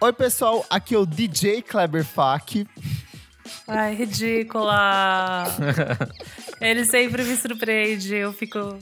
Oi, pessoal, aqui é o DJ Kleber Fak. Ai, ridícula! Ele sempre me surpreende. Eu fico.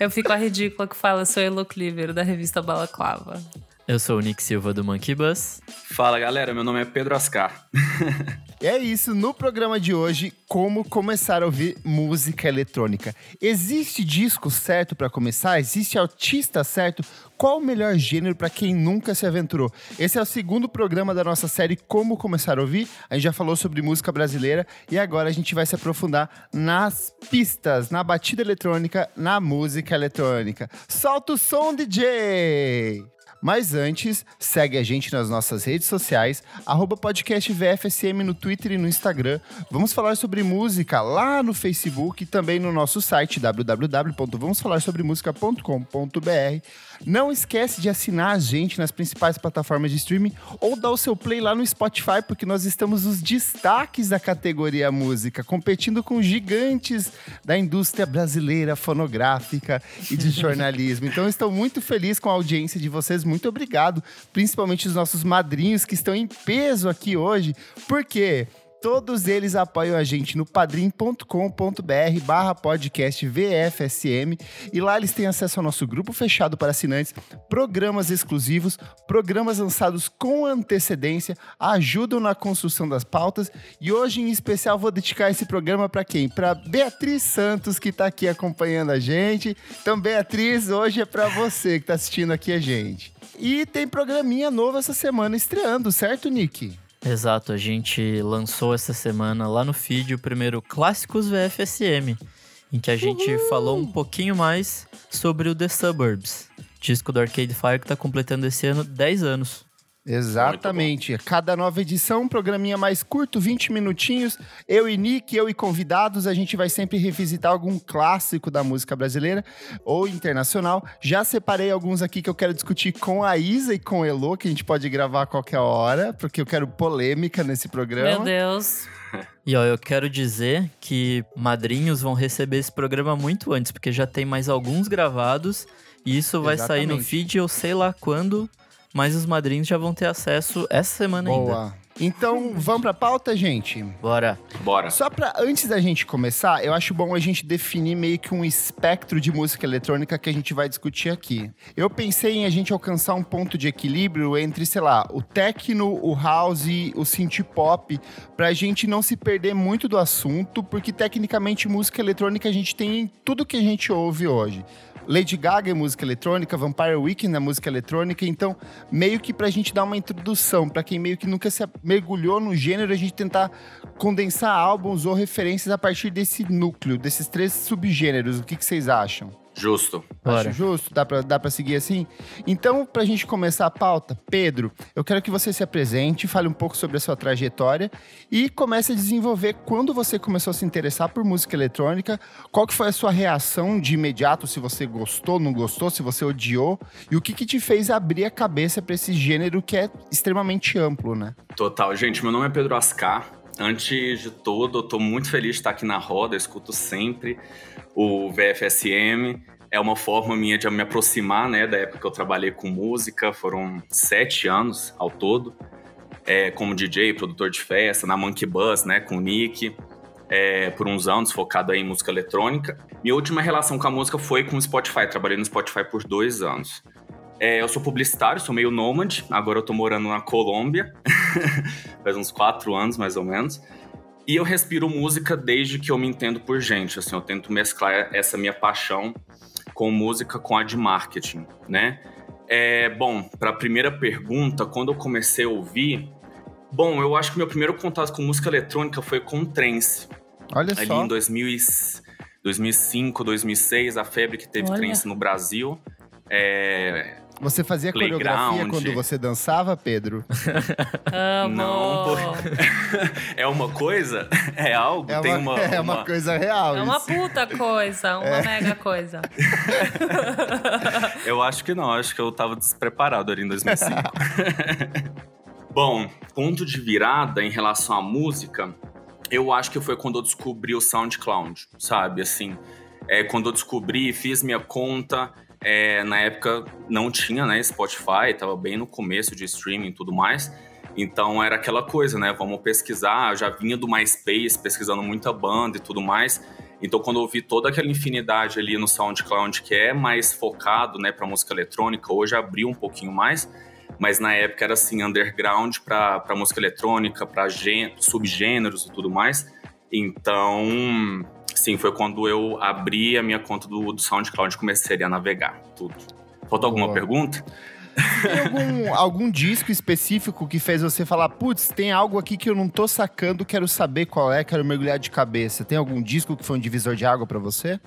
Eu fico a ridícula que fala, sou Elo Cleaver, da revista Balaclava. Eu sou o Nick Silva do Monkey Bus. Fala galera, meu nome é Pedro Ascar. E é isso, no programa de hoje, como começar a ouvir música eletrônica. Existe disco certo para começar? Existe artista certo? Qual o melhor gênero para quem nunca se aventurou? Esse é o segundo programa da nossa série Como Começar a Ouvir. A gente já falou sobre música brasileira e agora a gente vai se aprofundar nas pistas, na batida eletrônica, na música eletrônica. Solta o som, DJ! Mas antes, segue a gente nas nossas redes sociais, arroba podcast VFSM no Twitter e no Instagram. Vamos falar sobre música lá no Facebook e também no nosso site www.vamosfalarsobremusica.com.br. Não esquece de assinar a gente nas principais plataformas de streaming ou dar o seu play lá no Spotify, porque nós estamos nos destaques da categoria música, competindo com gigantes da indústria brasileira fonográfica e de jornalismo. Então, estou muito feliz com a audiência de vocês. Muito obrigado, principalmente os nossos madrinhos que estão em peso aqui hoje. Por quê? Todos eles apoiam a gente no padrim.com.br barra podcast VFSM e lá eles têm acesso ao nosso grupo fechado para assinantes, programas exclusivos, programas lançados com antecedência, ajudam na construção das pautas e hoje em especial vou dedicar esse programa para quem? Para Beatriz Santos que está aqui acompanhando a gente. Então Beatriz, hoje é para você que está assistindo aqui a gente. E tem programinha novo essa semana estreando, certo, Nick? Exato, a gente lançou essa semana lá no feed o primeiro Clássicos VFSM, em que a gente Uhul! falou um pouquinho mais sobre o The Suburbs, disco do Arcade Fire que está completando esse ano 10 anos. Exatamente. Cada nova edição, um programinha mais curto, 20 minutinhos. Eu e Nick, eu e convidados, a gente vai sempre revisitar algum clássico da música brasileira ou internacional. Já separei alguns aqui que eu quero discutir com a Isa e com o Elo, que a gente pode gravar a qualquer hora, porque eu quero polêmica nesse programa. Meu Deus. E ó, eu quero dizer que madrinhos vão receber esse programa muito antes, porque já tem mais alguns gravados e isso vai sair no Exatamente. feed eu sei lá quando, mas os madrinhos já vão ter acesso essa semana ainda. Boa. Então, vamos pra pauta, gente? Bora. Bora. Só pra, antes da gente começar, eu acho bom a gente definir meio que um espectro de música eletrônica que a gente vai discutir aqui. Eu pensei em a gente alcançar um ponto de equilíbrio entre, sei lá, o techno, o house, o synth pop, pra gente não se perder muito do assunto, porque tecnicamente música eletrônica a gente tem em tudo que a gente ouve hoje. Lady Gaga é música eletrônica, Vampire Weekend é música eletrônica, então meio que pra gente dar uma introdução, pra quem meio que nunca se mergulhou no gênero, a gente tentar condensar álbuns ou referências a partir desse núcleo, desses três subgêneros. O que, que vocês acham? Justo. Bora. Acho justo? Dá pra, dá pra seguir assim? Então, pra gente começar a pauta, Pedro, eu quero que você se apresente, fale um pouco sobre a sua trajetória e comece a desenvolver quando você começou a se interessar por música eletrônica, qual que foi a sua reação de imediato, se você gostou, não gostou, se você odiou, e o que que te fez abrir a cabeça pra esse gênero que é extremamente amplo, né? Total. Gente, meu nome é Pedro Ascar. Antes de tudo, tô muito feliz de estar aqui na roda, escuto sempre o VFSM. É uma forma minha de me aproximar, né, da época que eu trabalhei com música. Foram sete anos ao todo, é, como DJ, produtor de festa, na Monkey Bus, né, com o Nick. É, por uns anos, focado em música eletrônica. Minha última relação com a música foi com o Spotify. Trabalhei no Spotify por dois anos. É, eu sou publicitário, sou meio nômade. Agora eu tô morando na Colômbia. Faz uns quatro anos, mais ou menos. E eu respiro música desde que eu me entendo por gente. Assim, eu tento mesclar essa minha paixão com música com a de marketing, né? É, bom, para a primeira pergunta, quando eu comecei a ouvir... Bom, eu acho que meu primeiro contato com música eletrônica foi com trance. Olha Ali só. em 2000 e- 2005, 2006, a febre que teve Olha. trance no Brasil. É, Você fazia coreografia Playground. quando você dançava, Pedro? Amo. Não, é uma coisa? É algo? É Tem uma, uma, é uma uma- coisa real. É uma isso. puta coisa, uma mega coisa. Eu acho que não, acho que eu tava despreparado ali em 2005. Bom, ponto de virada em relação à música. eu acho que foi quando eu descobri o SoundCloud, sabe? Assim, é, quando eu descobri, fiz minha conta. É, na época não tinha, né, Spotify, tava bem no começo de streaming e tudo mais. Então era aquela coisa, né? Vamos pesquisar. Eu já vinha do MySpace pesquisando muita banda e tudo mais. Então, quando eu vi toda aquela infinidade ali no SoundCloud que é mais focado, né, para música eletrônica, hoje abriu um pouquinho mais, mas na época era assim underground para música eletrônica, para subgêneros e tudo mais. Então, sim, foi quando eu abri a minha conta do, do SoundCloud e comecei a navegar tudo. Faltou alguma Boa. pergunta? Tem algum, algum disco específico que fez você falar, putz, tem algo aqui que eu não tô sacando, quero saber qual é, quero mergulhar de cabeça. Tem algum disco que foi um divisor de água para você?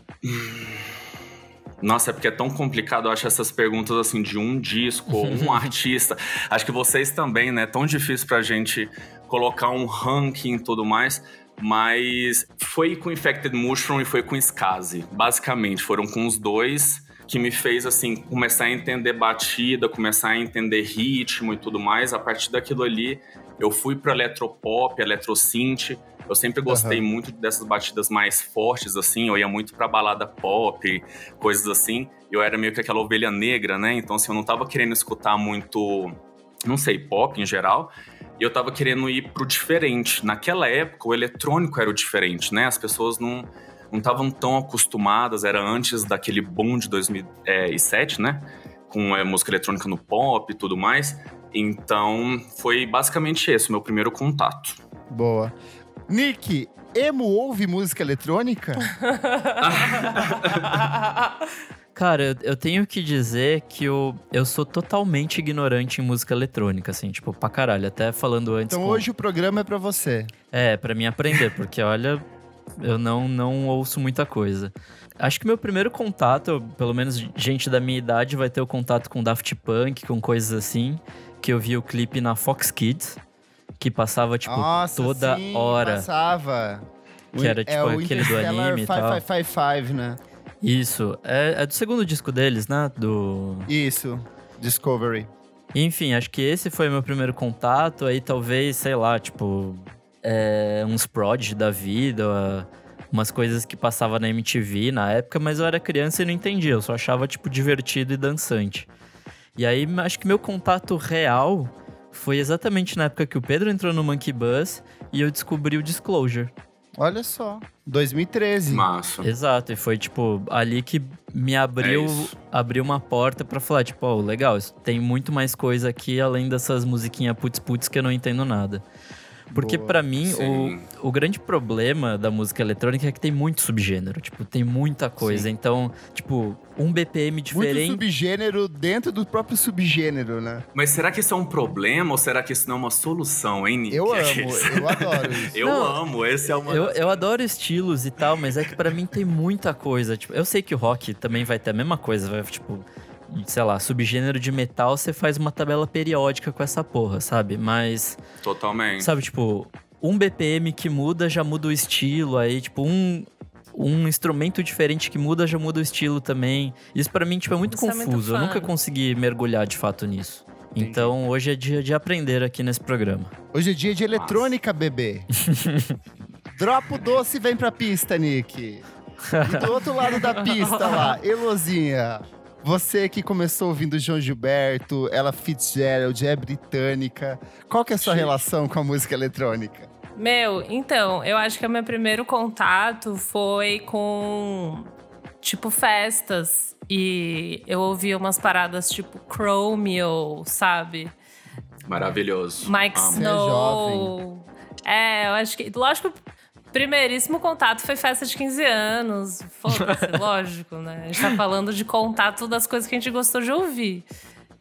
Nossa, é porque é tão complicado, eu acho, essas perguntas assim de um disco ou um artista. Acho que vocês também, né? Tão difícil pra gente colocar um ranking e tudo mais. Mas foi com Infected Mushroom e foi com Skazi. Basicamente, foram com os dois que me fez assim começar a entender batida, começar a entender ritmo e tudo mais. A partir daquilo ali, eu fui para eletropop, eletrosynth. Eu sempre gostei uhum. muito dessas batidas mais fortes assim, eu ia muito para balada pop, coisas assim. Eu era meio que aquela ovelha negra, né? Então assim, eu não tava querendo escutar muito, não sei, pop em geral. E eu tava querendo ir pro diferente. Naquela época, o eletrônico era o diferente, né? As pessoas não não estavam tão acostumadas, era antes daquele boom de 2007, né? Com a é, música eletrônica no pop e tudo mais. Então, foi basicamente esse o meu primeiro contato. Boa. Nick, emo ouve música eletrônica? Cara, eu, tenho que dizer que eu, eu sou totalmente ignorante em música eletrônica, assim, tipo, pra caralho. Até falando antes. Então com... hoje o programa é pra você. É, pra mim aprender, porque olha, eu não, não ouço muita coisa. Acho que meu primeiro contato, pelo menos gente da minha idade, vai ter o contato com Daft Punk, com coisas assim, que eu vi o clipe na Fox Kids, que passava, tipo, Nossa, toda sim, hora. passava. Que era, é tipo, é aquele do anime e tal. 555, né? Isso. É, é do segundo disco deles, né? Do... Isso. Discovery. Enfim, acho que esse foi meu primeiro contato. Aí talvez, sei lá, tipo, é, uns prod da vida, umas coisas que passava na MTV na época, mas eu era criança e não entendia, eu só achava, tipo, divertido e dançante. E aí, acho que meu contato real foi exatamente na época que o Pedro entrou no Monkey Bus e eu descobri o Disclosure. Olha só, 2013. Massa. Exato, e foi tipo ali que me abriu, é abriu uma porta para falar, tipo, ó, oh, legal, tem muito mais coisa aqui além dessas musiquinhas putz putz que eu não entendo nada. Porque para mim, o, o grande problema da música eletrônica é que tem muito subgênero. Tipo, tem muita coisa. Sim. Então, tipo, um BPM diferente. Muito subgênero dentro do próprio subgênero, né? Mas será que isso é um problema ou será que isso não é uma solução, hein, Nick? Eu amo, eu adoro isso. eu não, amo, esse é uma. Eu, eu adoro estilos e tal, mas é que para mim tem muita coisa. Tipo, eu sei que o rock também vai ter a mesma coisa, vai, tipo sei lá, subgênero de metal, você faz uma tabela periódica com essa porra, sabe? Mas. Totalmente. Sabe, tipo, um BPM que muda já muda o estilo, aí, tipo, um. Um instrumento diferente que muda já muda o estilo também. Isso para mim tipo, é muito Isso confuso. É muito eu nunca consegui mergulhar de fato nisso. Entendi. Então hoje é dia de aprender aqui nesse programa. Hoje é dia de eletrônica, Nossa. bebê. Dropa o doce e vem pra pista, Nick. E do outro lado da pista lá, Elozinha. Você que começou ouvindo João Gilberto, ela Fitzgerald, é britânica. Qual que é a sua relação com a música eletrônica? Meu, então, eu acho que o meu primeiro contato foi com, tipo, festas. E eu ouvia umas paradas tipo Chromeo, sabe? Maravilhoso. Mike Amo. Snow. É, é, eu acho que. Lógico Primeiríssimo contato foi festa de 15 anos. Foda-se, lógico, né? A gente tá falando de contato das coisas que a gente gostou de ouvir.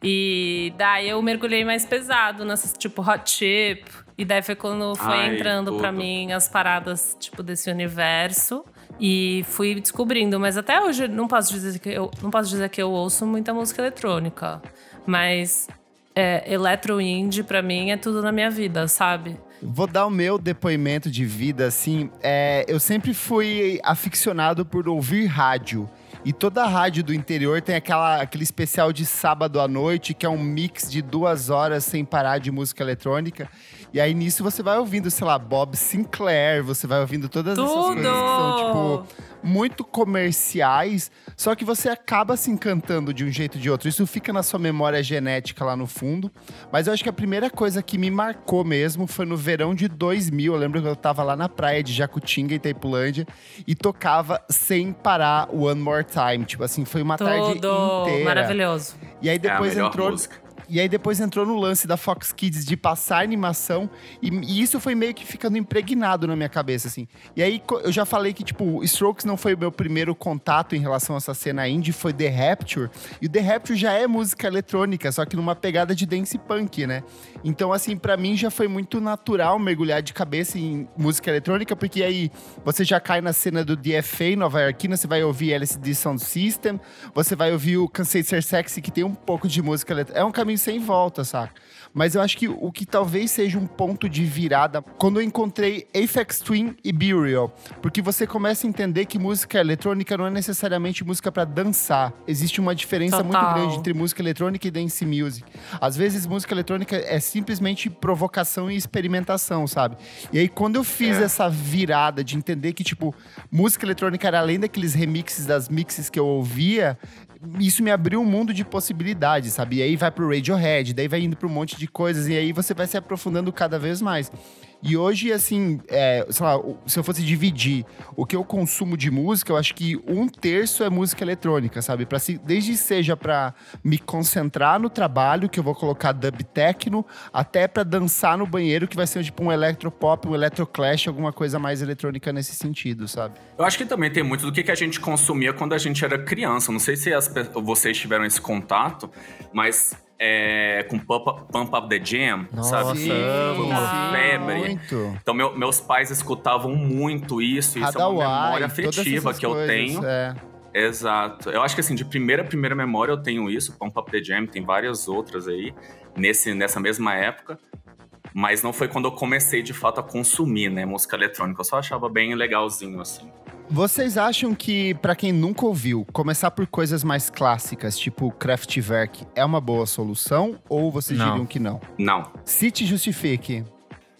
E daí eu mergulhei mais pesado nessas, tipo, hot chip. E daí foi quando foi Ai, entrando para mim as paradas, tipo, desse universo. E fui descobrindo. Mas até hoje não posso dizer que eu, não posso dizer que eu ouço muita música eletrônica. Mas é, eletro indie, pra mim, é tudo na minha vida, sabe? Vou dar o meu depoimento de vida, assim. É, eu sempre fui aficionado por ouvir rádio. E toda rádio do interior tem aquela, aquele especial de sábado à noite, que é um mix de duas horas sem parar de música eletrônica. E aí nisso você vai ouvindo, sei lá, Bob Sinclair, você vai ouvindo todas Tudo! essas coisas que são, tipo, muito comerciais, só que você acaba se encantando de um jeito ou de outro. Isso fica na sua memória genética lá no fundo. Mas eu acho que a primeira coisa que me marcou mesmo foi no verão de 2000. Eu lembro que eu tava lá na praia de Jacutinga, em Taipulândia, e tocava sem parar One More Time. Tipo assim, foi uma tarde Tudo inteira. maravilhoso. E aí depois é a melhor entrou música. E aí depois entrou no lance da Fox Kids de passar animação e, e isso foi meio que ficando impregnado na minha cabeça, assim. E aí eu já falei que, tipo, Strokes não foi o meu primeiro contato em relação a essa cena indie, foi The Rapture. E o The Rapture já é música eletrônica, só que numa pegada de dance punk, né? Então, assim, pra mim já foi muito natural mergulhar de cabeça em música eletrônica, porque aí você já cai na cena do DFA Nova Yorkina, você vai ouvir LCD Sound System, você vai ouvir o Cansei Ser Sexy, que tem um pouco de música eletrônica. É um caminho sem volta, saca? Mas eu acho que o que talvez seja um ponto de virada, quando eu encontrei Aphex Twin e Burial, porque você começa a entender que música eletrônica não é necessariamente música pra dançar. Existe uma diferença muito Total. grande entre música eletrônica e dance music. Às vezes música eletrônica é simplesmente provocação e experimentação, sabe? E aí quando eu fiz É. essa virada de entender que tipo música eletrônica era além daqueles remixes das mixes que eu ouvia, isso me abriu um mundo de possibilidades, sabe? E aí vai pro Radiohead, daí vai indo pra um monte de coisas, e aí você vai se aprofundando cada vez mais. E hoje, assim, é, sei lá, se eu fosse dividir o que eu consumo de música, eu acho que um terço é música eletrônica, sabe? Pra se, desde seja pra me concentrar no trabalho, que eu vou colocar dub techno, até pra dançar no banheiro, que vai ser tipo um electropop, um electroclash, alguma coisa mais eletrônica nesse sentido, sabe? Eu acho que também tem muito do que, a gente consumia quando a gente era criança. Não sei se as vocês tiveram esse contato, mas é, com Pump Up, Pump Up the Jam, Nossa, sabe? Sim, Foi uma febre. Muito. Então, meu- meus pais escutavam muito isso. Isso é uma Hadawai, memória afetiva que eu coisas, tenho. É. Exato. Eu acho que assim, de primeira primeira memória eu tenho isso, Pump Up the Jam, tem várias outras aí nesse, nessa mesma época. Mas não foi quando eu comecei de fato a consumir, né, música eletrônica. Eu só achava bem legalzinho assim. Vocês acham que, pra quem nunca ouviu, começar por coisas mais clássicas, tipo Kraftwerk, é uma boa solução? Ou vocês Não. diriam que não? Não. Cite e justifique.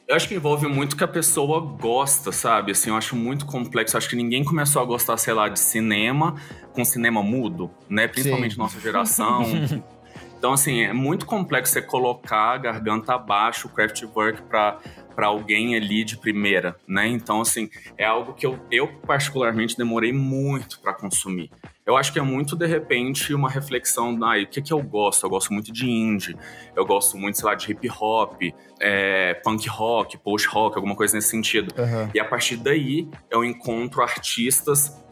Eu acho que envolve muito que a pessoa gosta, sabe? Assim, eu acho muito complexo. Eu acho que ninguém começou a gostar, sei lá, de cinema com cinema mudo, né? Principalmente Sim. nossa geração. então, assim, é muito complexo você colocar a garganta abaixo, o Kraftwerk, pra, pra alguém ali de primeira, né? Então, assim, é algo que eu, eu particularmente demorei muito pra consumir. Eu acho que é muito, de repente, uma reflexão, ah, e o que que eu gosto? Eu gosto muito de indie, eu gosto muito, sei lá, de hip hop, é, punk rock, post rock, alguma coisa nesse sentido. Aham. E a partir daí eu encontro artistas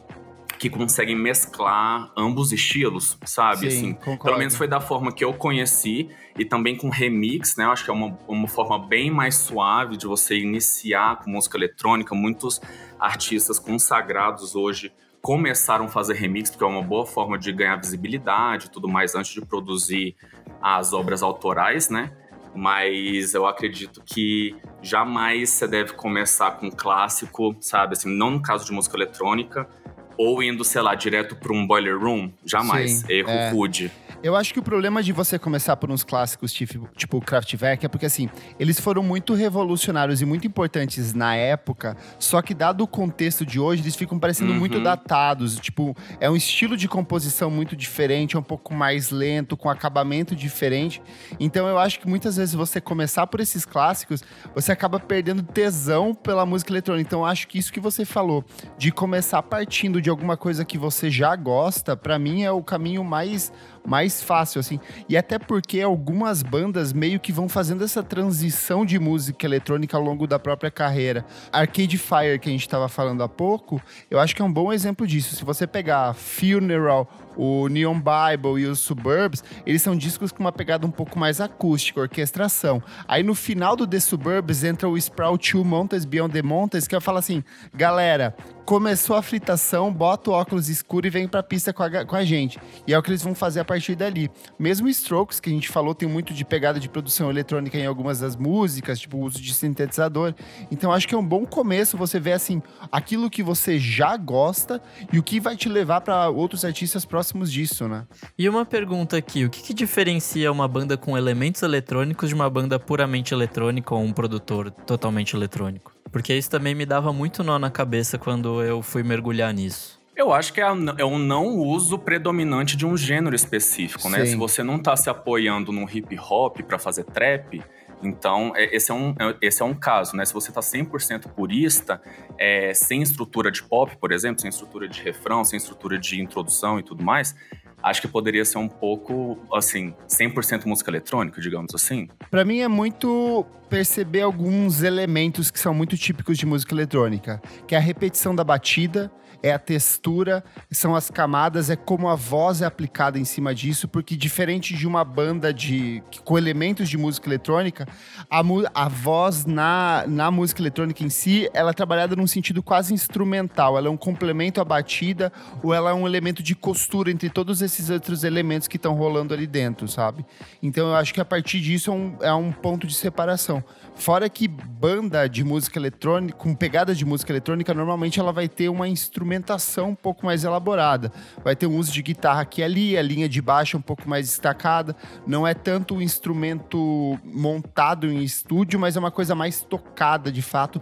que conseguem mesclar ambos estilos, sabe? Sim, assim, concordo. pelo menos foi da forma que eu conheci e também com remix, né? Eu acho que é uma, uma forma bem mais suave de você iniciar com música eletrônica. Muitos artistas consagrados hoje começaram a fazer remix, porque é uma boa forma de ganhar visibilidade e tudo mais antes de produzir as obras autorais, né? Mas eu acredito que jamais você deve começar com um clássico, sabe? Assim, não no caso de música eletrônica, ou indo, sei lá, direto para um boiler room. Jamais. Sim, Erro é. rude. Eu acho que o problema de você começar por uns clássicos tipo, tipo Kraftwerk é porque, assim, eles foram muito revolucionários e muito importantes na época, só que dado o contexto de hoje, eles ficam parecendo Uhum. muito datados. Tipo, é um estilo de composição muito diferente, é um pouco mais lento, com acabamento diferente. Então eu acho que muitas vezes você começar por esses clássicos, você acaba perdendo tesão pela música eletrônica. Então eu acho que isso que você falou, de começar partindo de alguma coisa que você já gosta, pra mim é o caminho mais mais fácil, assim. E até porque algumas bandas meio que vão fazendo essa transição de música eletrônica ao longo da própria carreira. Arcade Fire, que a gente estava falando há pouco, eu acho que é um bom exemplo disso. Se você pegar Funeral, o Neon Bible e os Suburbs, eles são discos com uma pegada um pouco mais acústica, orquestração. Aí no final do The Suburbs entra o Sprout 2 Mountains Beyond the Mountains, que eu falo assim, galera, começou a fritação, bota o óculos escuro e vem pra pista com a, com a gente. E é o que eles vão fazer a partir dali. Mesmo Strokes, que a gente falou, tem muito de pegada de produção eletrônica em algumas das músicas, tipo o uso de sintetizador. Então acho que é um bom começo você ver assim, aquilo que você já gosta e o que vai te levar para outros artistas próximos próximos disso, né? E uma pergunta aqui: o que, que diferencia uma banda com elementos eletrônicos de uma banda puramente eletrônica ou um produtor totalmente eletrônico? Porque isso também me dava muito nó na cabeça quando eu fui mergulhar nisso. Eu acho que é, é um não uso predominante de um gênero específico, né? Sim. Se você não tá se apoiando num hip hop pra fazer trap, então é- esse é um, é- esse é um caso, né? Se você tá 100% purista, é, sem estrutura de pop, por exemplo, sem estrutura de refrão, sem estrutura de introdução e tudo mais, acho que poderia ser um pouco, assim, 100% música eletrônica, digamos assim. Pra mim é muito perceber alguns elementos que são muito típicos de música eletrônica, que é a repetição da batida, é a textura, são as camadas, é como a voz é aplicada em cima disso, porque diferente de uma banda de com elementos de música eletrônica, a, a voz na, na música eletrônica em si, ela é trabalhada num sentido quase instrumental, ela é um complemento à batida ou ela é um elemento de costura entre todos esses outros elementos que estão rolando ali dentro, sabe? Então eu acho que a partir disso é um, é um ponto de separação. Fora que banda de música eletrônica, com pegada de música eletrônica, normalmente ela vai ter uma instrumentação um pouco mais elaborada. Vai ter um uso de guitarra aqui e ali, a linha de baixo um pouco mais destacada. Não é tanto um instrumento montado em estúdio, mas é uma coisa mais tocada de fato.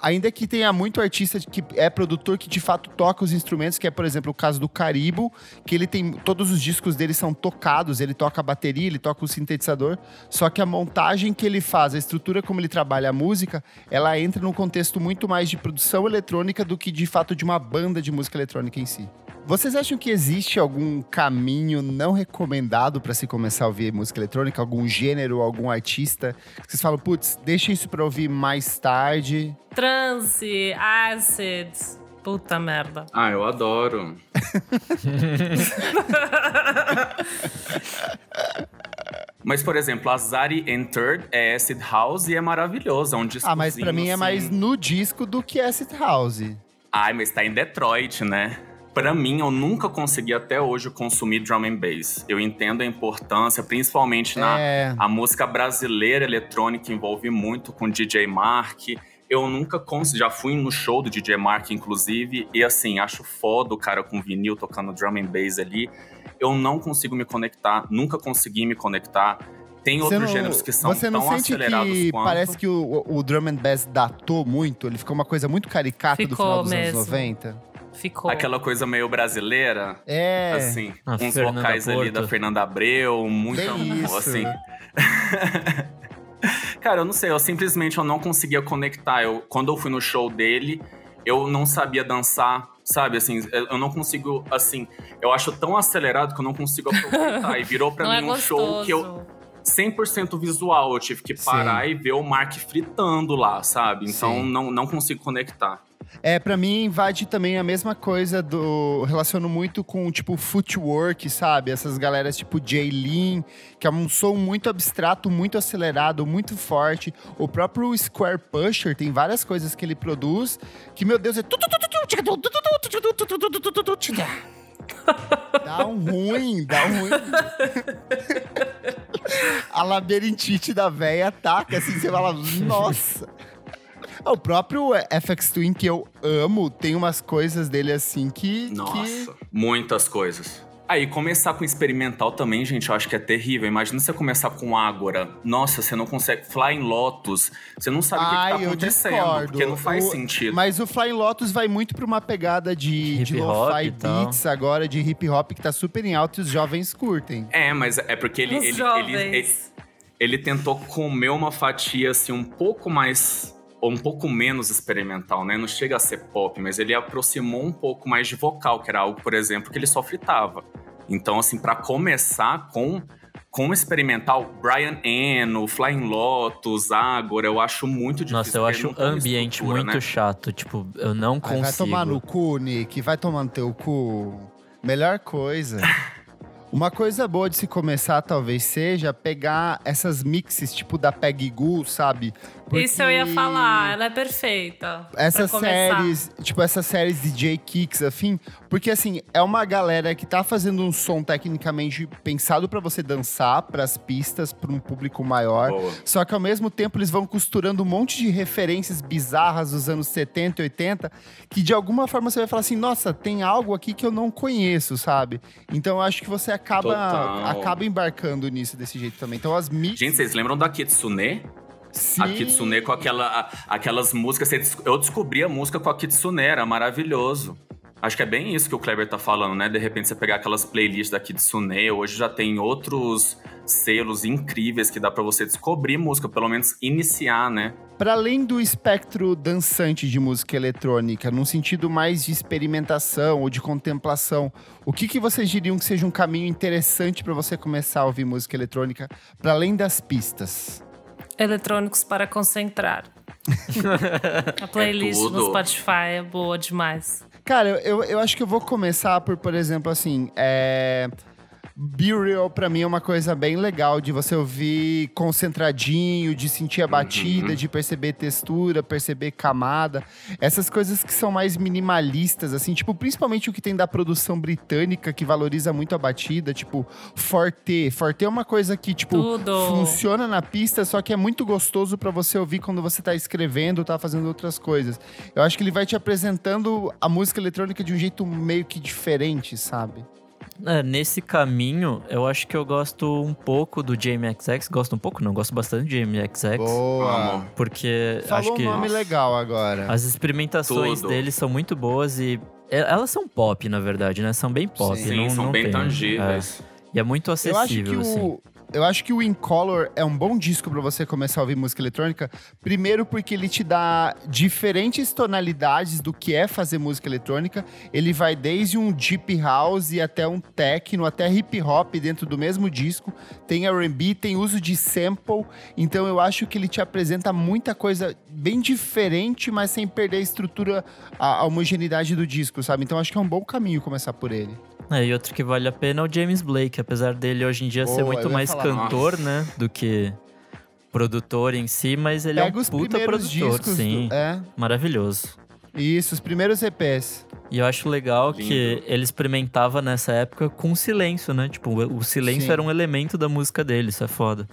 Ainda que tenha muito artista que é produtor que de fato toca os instrumentos, que é, por exemplo, o caso do Caribo, que ele tem. Todos os discos dele são tocados, ele toca a bateria, ele toca o sintetizador. Só que a montagem que ele faz, a estrutura como ele trabalha a música, ela entra num contexto muito mais de produção eletrônica do que de fato de uma banda de música eletrônica em si. Vocês acham que existe algum caminho não recomendado para se começar a ouvir música eletrônica? Algum gênero, algum artista? Que vocês falam, putz, deixa isso para ouvir mais tarde. Trance, acid. Puta merda. Ah, eu adoro. Mas, por exemplo, a Zari Entered é Acid House e é maravilhosa. É um disco Ah, mas pra mim é mais no disco do que acid house. Ai, mas tá em Detroit, né? Pra mim, eu nunca consegui até hoje consumir drum and bass. Eu entendo a importância, principalmente na É. a música brasileira eletrônica envolve muito com DJ Mark. Eu nunca consegui, já fui no show do DJ Mark, inclusive, e assim, acho foda o cara com vinil tocando drum and bass ali. Eu não consigo me conectar, nunca consegui me conectar. Tem Você outros não- gêneros que são Você não tão sente acelerados que quanto. parece que o, o drum and bass datou muito? Ele ficou uma coisa muito caricata do Ficou final dos mesmo. anos 90? Ficou. Aquela coisa meio brasileira, É. assim, A uns Fernanda vocais ali Porto. da Fernanda Abreu, muito Bem isso. assim. Cara, eu não sei, eu simplesmente eu não conseguia conectar. Eu, quando eu fui no show dele, eu não sabia dançar, sabe? Assim, eu não consigo, assim, eu acho tão acelerado que eu não consigo aproveitar. e virou pra Não é mim um show que eu gostoso. 100% visual, eu tive que parar e ver o Mark fritando lá, sabe? Então Sim. não, não consigo conectar. É, pra mim invade também a mesma coisa do. Relaciono muito com, tipo, footwork, sabe? Essas galeras tipo Jaylin, que é um som muito abstrato, muito acelerado, muito forte. O próprio Square Pusher tem várias coisas que ele produz que, meu Deus, é. Dá um ruim, dá um ruim. A labirintite da véia ataca, assim, você fala, nossa. Ah, O próprio FX Twin, que eu amo, tem umas coisas dele assim que. Nossa, que... muitas coisas. Aí, começar com experimental também, gente, eu acho que é terrível. Imagina você começar com Ágora. Nossa, você não consegue. Flying Lotus. Você não sabe o que, que Ai, tá eu acontecendo. discordo. Porque não faz O- sentido. Mas o Flying Lotus vai muito pra uma pegada de, de Hip hop lo-fi e beats agora, de hip hop, que tá super em alta e os jovens curtem. É, mas é porque ele, Os ele, ele, ele, ele tentou comer uma fatia assim um pouco mais um pouco menos experimental, né? Não chega a ser pop, mas ele aproximou um pouco mais de vocal, que era algo, por exemplo, que ele só fritava. Então, assim, pra começar com com experimental, Brian Eno, Flying Lotus, Agora, eu acho muito difícil. Nossa, eu acho uma ambiente muito né? chato. Tipo, eu não Ai, consigo. vai tomar no cu, Nick. Vai tomar no teu cu. Melhor coisa. Uma coisa boa de se começar, talvez seja, pegar essas mixes, tipo da Peggy Goo, sabe? Porque Isso eu ia falar, ela é perfeita. Essas séries, tipo essas séries de J Kicks, afim, porque assim, é uma galera que tá fazendo um som tecnicamente pensado pra você dançar, pras pistas, pra um público maior. Boa. Só que ao mesmo tempo eles vão costurando um monte de referências bizarras dos anos 70 e 80, que de alguma forma você vai falar assim, nossa, tem algo aqui que eu não conheço, sabe? Então eu acho que você acaba, Total. acaba embarcando nisso desse jeito também. Então as mix. Gente, vocês lembram da Kitsune? sim, A Kitsune com aquela, a- aquelas músicas. Eu descobri a música com a Kitsune, era maravilhoso. Acho que é bem isso que o Kleber tá falando, né? De repente você pegar aquelas playlists da Kitsune, hoje já tem outros selos incríveis que dá pra você descobrir música, pelo menos iniciar, né? Para além do espectro dançante de música eletrônica, num sentido mais de experimentação ou de contemplação, o que, que vocês diriam que seja um caminho interessante para você começar a ouvir música eletrônica, para além das pistas? Eletrônicos para concentrar. A playlist tudo. no Spotify é boa demais. Cara, eu, eu, acho que eu vou começar por, por exemplo, assim, é... Be Real pra mim é uma coisa bem legal de você ouvir concentradinho, de sentir a batida, de perceber textura, perceber camada. Essas coisas que são mais minimalistas, assim, tipo, principalmente o que tem da produção britânica, que valoriza muito a batida, tipo, Forte. Forte é uma coisa que, tipo, Tudo. funciona na pista, só que é muito gostoso pra você ouvir quando você tá escrevendo, tá fazendo outras coisas. Eu acho que ele vai te apresentando a música eletrônica de um jeito meio que diferente, sabe? É, nesse caminho, eu acho que eu gosto um pouco do Jamie XX. Gosto um pouco, não, gosto bastante do Jamie XX. Boa. Porque Falou acho que um nome legal agora. as experimentações Tudo. dele são muito boas e e- elas são pop, na verdade, né? São bem pop. Sim, não, são não bem tem- tangíveis. é. E é muito Eu acho que acessível, assim. o. Eu acho que o Incolor é um bom disco pra você começar a ouvir música eletrônica. Primeiro, porque ele te dá diferentes tonalidades do que é fazer música eletrônica. Ele vai desde um deep house até um techno, até hip hop dentro do mesmo disco. Tem R&B, tem uso de sample. Então eu acho que ele te apresenta muita coisa bem diferente, mas sem perder a estrutura, a, a homogeneidade do disco, sabe? Então acho que é um bom caminho começar por ele. É, e outro que vale a pena é o James Blake, apesar dele hoje em dia ser Boa, eu muito mais falar, cantor, né? Do que produtor em si, mas ele Pega é um os puta produtor, sim. do- é. Maravilhoso. Isso, os primeiros EPs. E eu acho legal Lindo. que ele experimentava nessa época com silêncio, né? Tipo, o o silêncio Sim. era um elemento da música dele, isso é foda.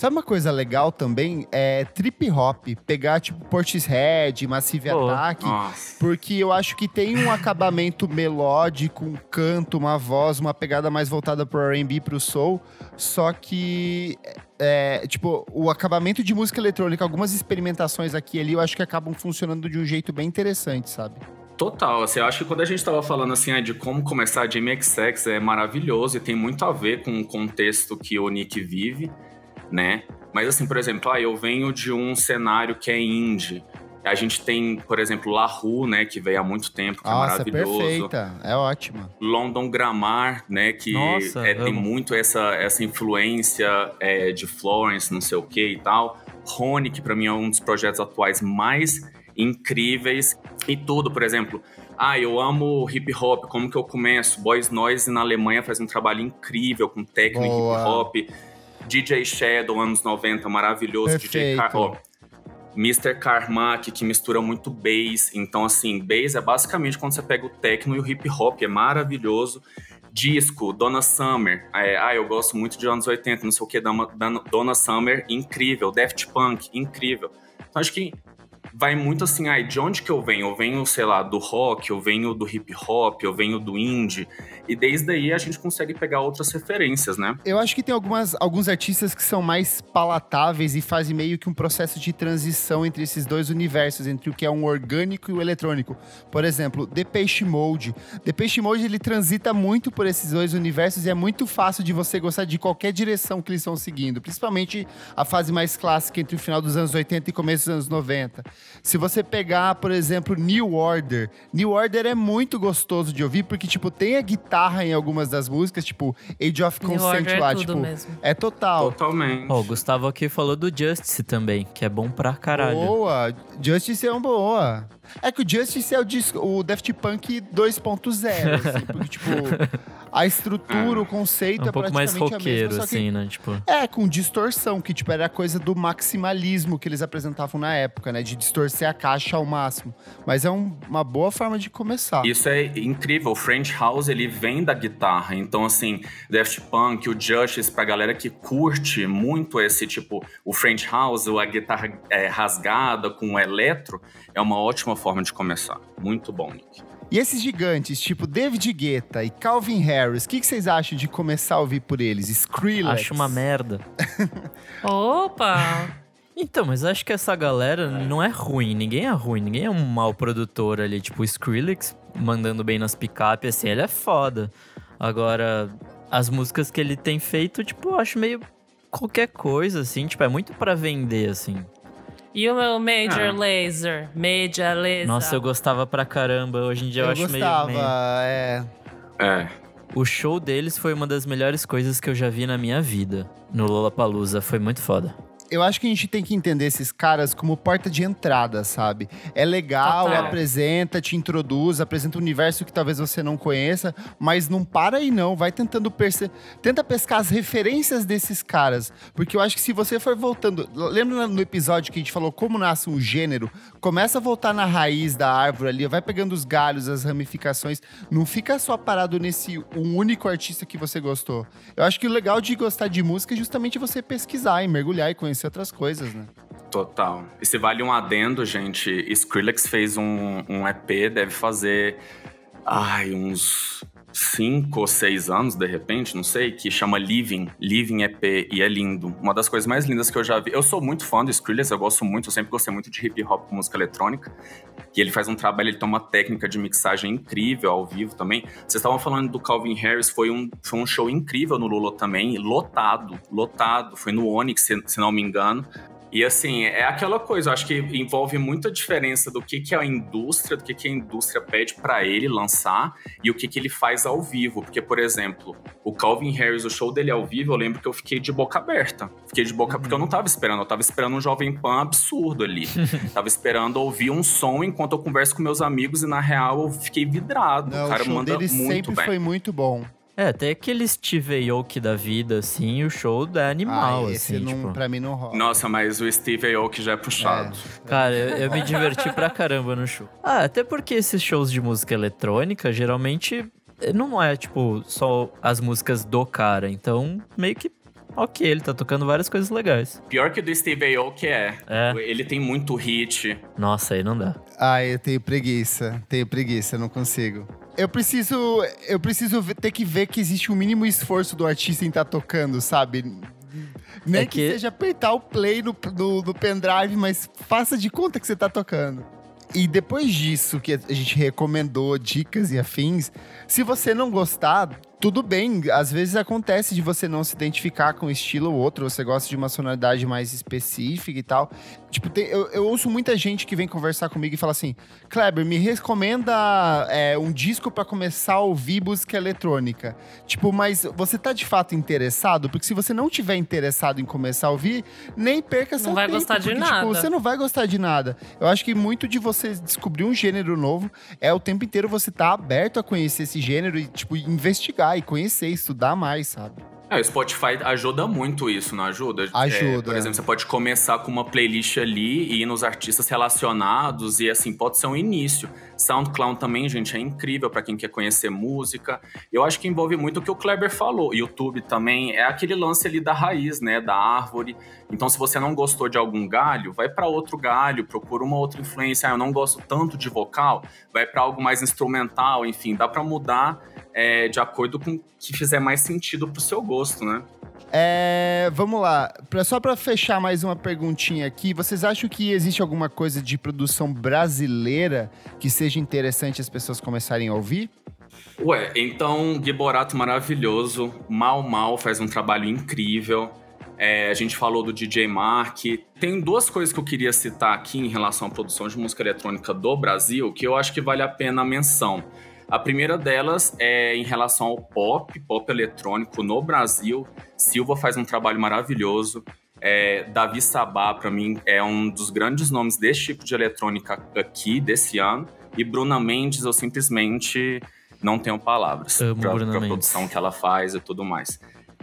Sabe uma coisa legal também? É trip hop. Pegar, tipo, Portishead, Massive Pô. Attack. Nossa. Porque eu acho que tem um acabamento melódico, um canto, uma voz, uma pegada mais voltada pro R&B, pro soul. Só que, é, tipo, o acabamento de música eletrônica, algumas experimentações aqui e ali, eu acho que acabam funcionando de um jeito bem interessante, sabe? Total, assim, eu acho que quando a gente tava falando assim ah, de como começar a Jamie XX é maravilhoso e tem muito a ver com o contexto que o Nick vive, né? Mas assim, por exemplo, ah, eu venho de um cenário que é indie. A gente tem, por exemplo, La Rue, né, que veio há muito tempo, que é Nossa, maravilhoso. perfeita. É ótima. London Grammar, né, que Nossa, é, tem muito essa, essa influência é, de Florence, não sei o que e tal. Rony, que pra mim é um dos projetos atuais mais incríveis. E tudo, por exemplo, ah, eu amo hip hop, como que eu começo? Boys Noise na Alemanha faz um trabalho incrível com techno e Boa. hip hop. DJ Shadow, anos 90, maravilhoso. DJ Car Perfeito. ó, Mr. Carmack, que mistura muito bass. Então, assim, bass é basicamente quando você pega o techno e o hip hop, é maravilhoso. Disco, Donna Summer. É, ah, eu gosto muito de anos 80, não sei o que, Donna Summer, incrível. Daft Punk, incrível. Então, acho que vai muito assim, ai, de onde que eu venho? Eu venho, sei lá, do rock, eu venho do hip hop, eu venho do indie. E desde aí a gente consegue pegar outras referências, né? Eu acho que tem algumas, alguns artistas que são mais palatáveis e fazem meio que um processo de transição entre esses dois universos, entre o que é um orgânico e o eletrônico. Por exemplo, Depeche Mode. Depeche Mode, ele transita muito por esses dois universos e é muito fácil de você gostar de qualquer direção que eles estão seguindo, principalmente a fase mais clássica entre o final dos anos 80 e começo dos anos 90. Se você pegar, por exemplo, New Order, New Order é muito gostoso de ouvir porque tipo tem a guitarra em algumas das músicas, tipo Age of New Consent é lá, tipo, mesmo. é total. Totalmente. Ó, o Gustavo aqui falou do Justice também, que é bom pra caralho. Boa, Justice é uma boa. É que o Justice é o, disco, o Daft Punk 2.0, assim, porque, tipo, A estrutura, o conceito É um é, pouco mais praticamente a roqueiro, mesma, assim, né? Tipo, É, com distorção, que tipo, era a coisa do maximalismo que eles apresentavam na época, né? De distorcer a caixa ao máximo. Mas é um- uma boa forma de começar. Isso é incrível. O French House, ele vem da guitarra. Então, assim, Daft Punk, o Justice, pra galera que curte muito esse tipo, o French House, ou a guitarra é, rasgada com o eletro, é uma ótima forma de começar. Muito bom, Nick. E esses gigantes, tipo David Guetta e Calvin Harris, o que, que vocês acham de começar a ouvir por eles? Skrillex? acho uma merda. Opa! Então, mas acho que essa galera não é ruim. Ninguém é ruim. Ninguém é um mau produtor ali. Tipo, o Skrillex mandando bem nas picapes, assim, ele é foda. Agora, as músicas que ele tem feito, tipo, eu acho meio qualquer coisa, assim. Tipo, é muito pra vender, assim. E o meu Major Ah. Laser? Major Laser. Nossa, eu gostava pra caramba. Hoje em dia eu, Eu acho gostava, meio, meio... é... É. O show deles foi uma das melhores coisas que eu já vi na minha vida. No Lollapalooza, foi muito foda. Eu acho que a gente tem que entender esses caras como porta de entrada, sabe? É legal, Total. apresenta, te introduz, apresenta um universo que talvez você não conheça, mas não para aí não, vai tentando perce... tenta pescar as referências desses caras, porque eu acho que se você for voltando, lembra no episódio que a gente falou como nasce um gênero, começa a voltar na raiz da árvore ali, vai pegando os galhos, as ramificações, não fica só parado nesse um único artista que você gostou. Eu acho que o legal de gostar de música é justamente você pesquisar e mergulhar e conhecer outras coisas, né? Total. E se vale um adendo, gente, Skrillex fez um, um EP, deve fazer ai, uns cinco ou seis anos, de repente, não sei, que chama Living, Living EP, e é lindo. Uma das coisas mais lindas que eu já vi. Eu sou muito fã do Skrillex, eu gosto muito, eu sempre gostei muito de hip hop com música eletrônica. E ele faz um trabalho, ele tem uma técnica de mixagem incrível ao vivo também. Vocês estavam falando do Calvin Harris, foi um, foi um show incrível no Lula também, lotado, lotado. Foi no Onyx, se, se não me engano. E assim, é aquela coisa, eu acho que envolve muita diferença do que, que a indústria, do que, que a indústria pede para ele lançar e o que, que ele faz ao vivo. Porque, por exemplo, o Calvin Harris, o show dele ao vivo, eu lembro que eu fiquei de boca aberta. Fiquei de boca, porque eu não tava esperando, eu tava esperando um Jovem Pan absurdo ali. tava esperando ouvir um som enquanto eu converso com meus amigos e, na real, eu fiquei vidrado. Não, o cara o show manda dele muito sempre bem. foi muito bom. É, até aquele Steve Aoki da vida, assim, o show é animal, ah, esse assim, não, tipo... pra mim não rola. Nossa, mas o Steve Aoki já é puxado. Cara, eu, eu me diverti pra caramba no show. Ah, até porque esses shows de música eletrônica, geralmente, eh, não é, tipo, só as músicas do cara. Então, meio que, ok, ele tá tocando várias coisas legais. Pior que o do Steve Aoki é. É. Ele tem muito hit. Nossa, aí não dá. Ah, eu tenho preguiça. Tenho preguiça, não consigo. Eu preciso, eu preciso ter que ver que existe um mínimo esforço do artista em estar tocando, sabe? Nem É que... que- seja apertar o play no, no, no pendrive, mas faça de conta que você tá tocando. E depois disso, que a gente recomendou dicas e afins, se você não gostar, tudo bem. Às vezes acontece de você não se identificar com um estilo ou outro, você gosta de uma sonoridade mais específica e tal. Tipo, tem- eu, eu ouço muita gente que vem conversar comigo e fala assim: Kleber, me recomenda é, um disco pra começar a ouvir música eletrônica. Tipo, mas você tá de fato interessado? Porque se você não tiver interessado em começar a ouvir, nem perca seu vai tempo, gostar de porque, nada. Tipo, você não vai gostar de nada. Eu acho que muito de você descobrir um gênero novo é o tempo inteiro você tá aberto a conhecer esse gênero e, tipo, investigar e conhecer, estudar mais, sabe? É, o Spotify ajuda muito isso, não ajuda? Ajuda. É, por exemplo, você pode começar com uma playlist ali e ir nos artistas relacionados e assim, pode ser um início. SoundCloud também, gente, é incrível para quem quer conhecer música. Eu acho que envolve muito o que o Kleber falou. YouTube também é aquele lance ali da raiz, né, da árvore. Então, se você não gostou de algum galho, vai para outro galho, procura uma outra influência. Ah, eu não gosto tanto de vocal, vai para algo mais instrumental, enfim, dá para mudar é, de acordo com o que fizer mais sentido pro seu gosto, né? É, vamos lá. Pra, só pra fechar mais uma perguntinha aqui, vocês acham que existe alguma coisa de produção brasileira que seja interessante as pessoas começarem a ouvir? Ué, então Gui Borato maravilhoso, Mal Mal faz um trabalho incrível. É, a gente falou do DJ Mark. Tem duas coisas que eu queria citar aqui em relação à produção de música eletrônica do Brasil que eu acho que vale a pena a menção. A primeira delas é em relação ao pop, pop eletrônico no Brasil. Silva faz um trabalho maravilhoso. É, Davi Sabá, para mim, é um dos grandes nomes desse tipo de eletrônica aqui, desse ano. E Bruna Mendes, eu simplesmente não tenho palavras pra Mendes. produção que ela faz e tudo mais.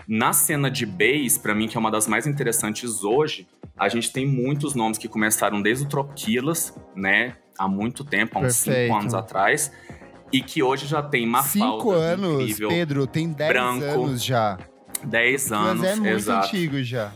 Na cena de bass, pra mim, que é uma das mais interessantes hoje, a gente tem muitos nomes que começaram desde o Troquilas, né? Há muito tempo, há uns Perfeito. cinco anos atrás. E que hoje já tem Mafalda, Cinco anos, incrível, Pedro, tem 10 branco, anos já. 10 Mas anos, é muito exato. antigo já.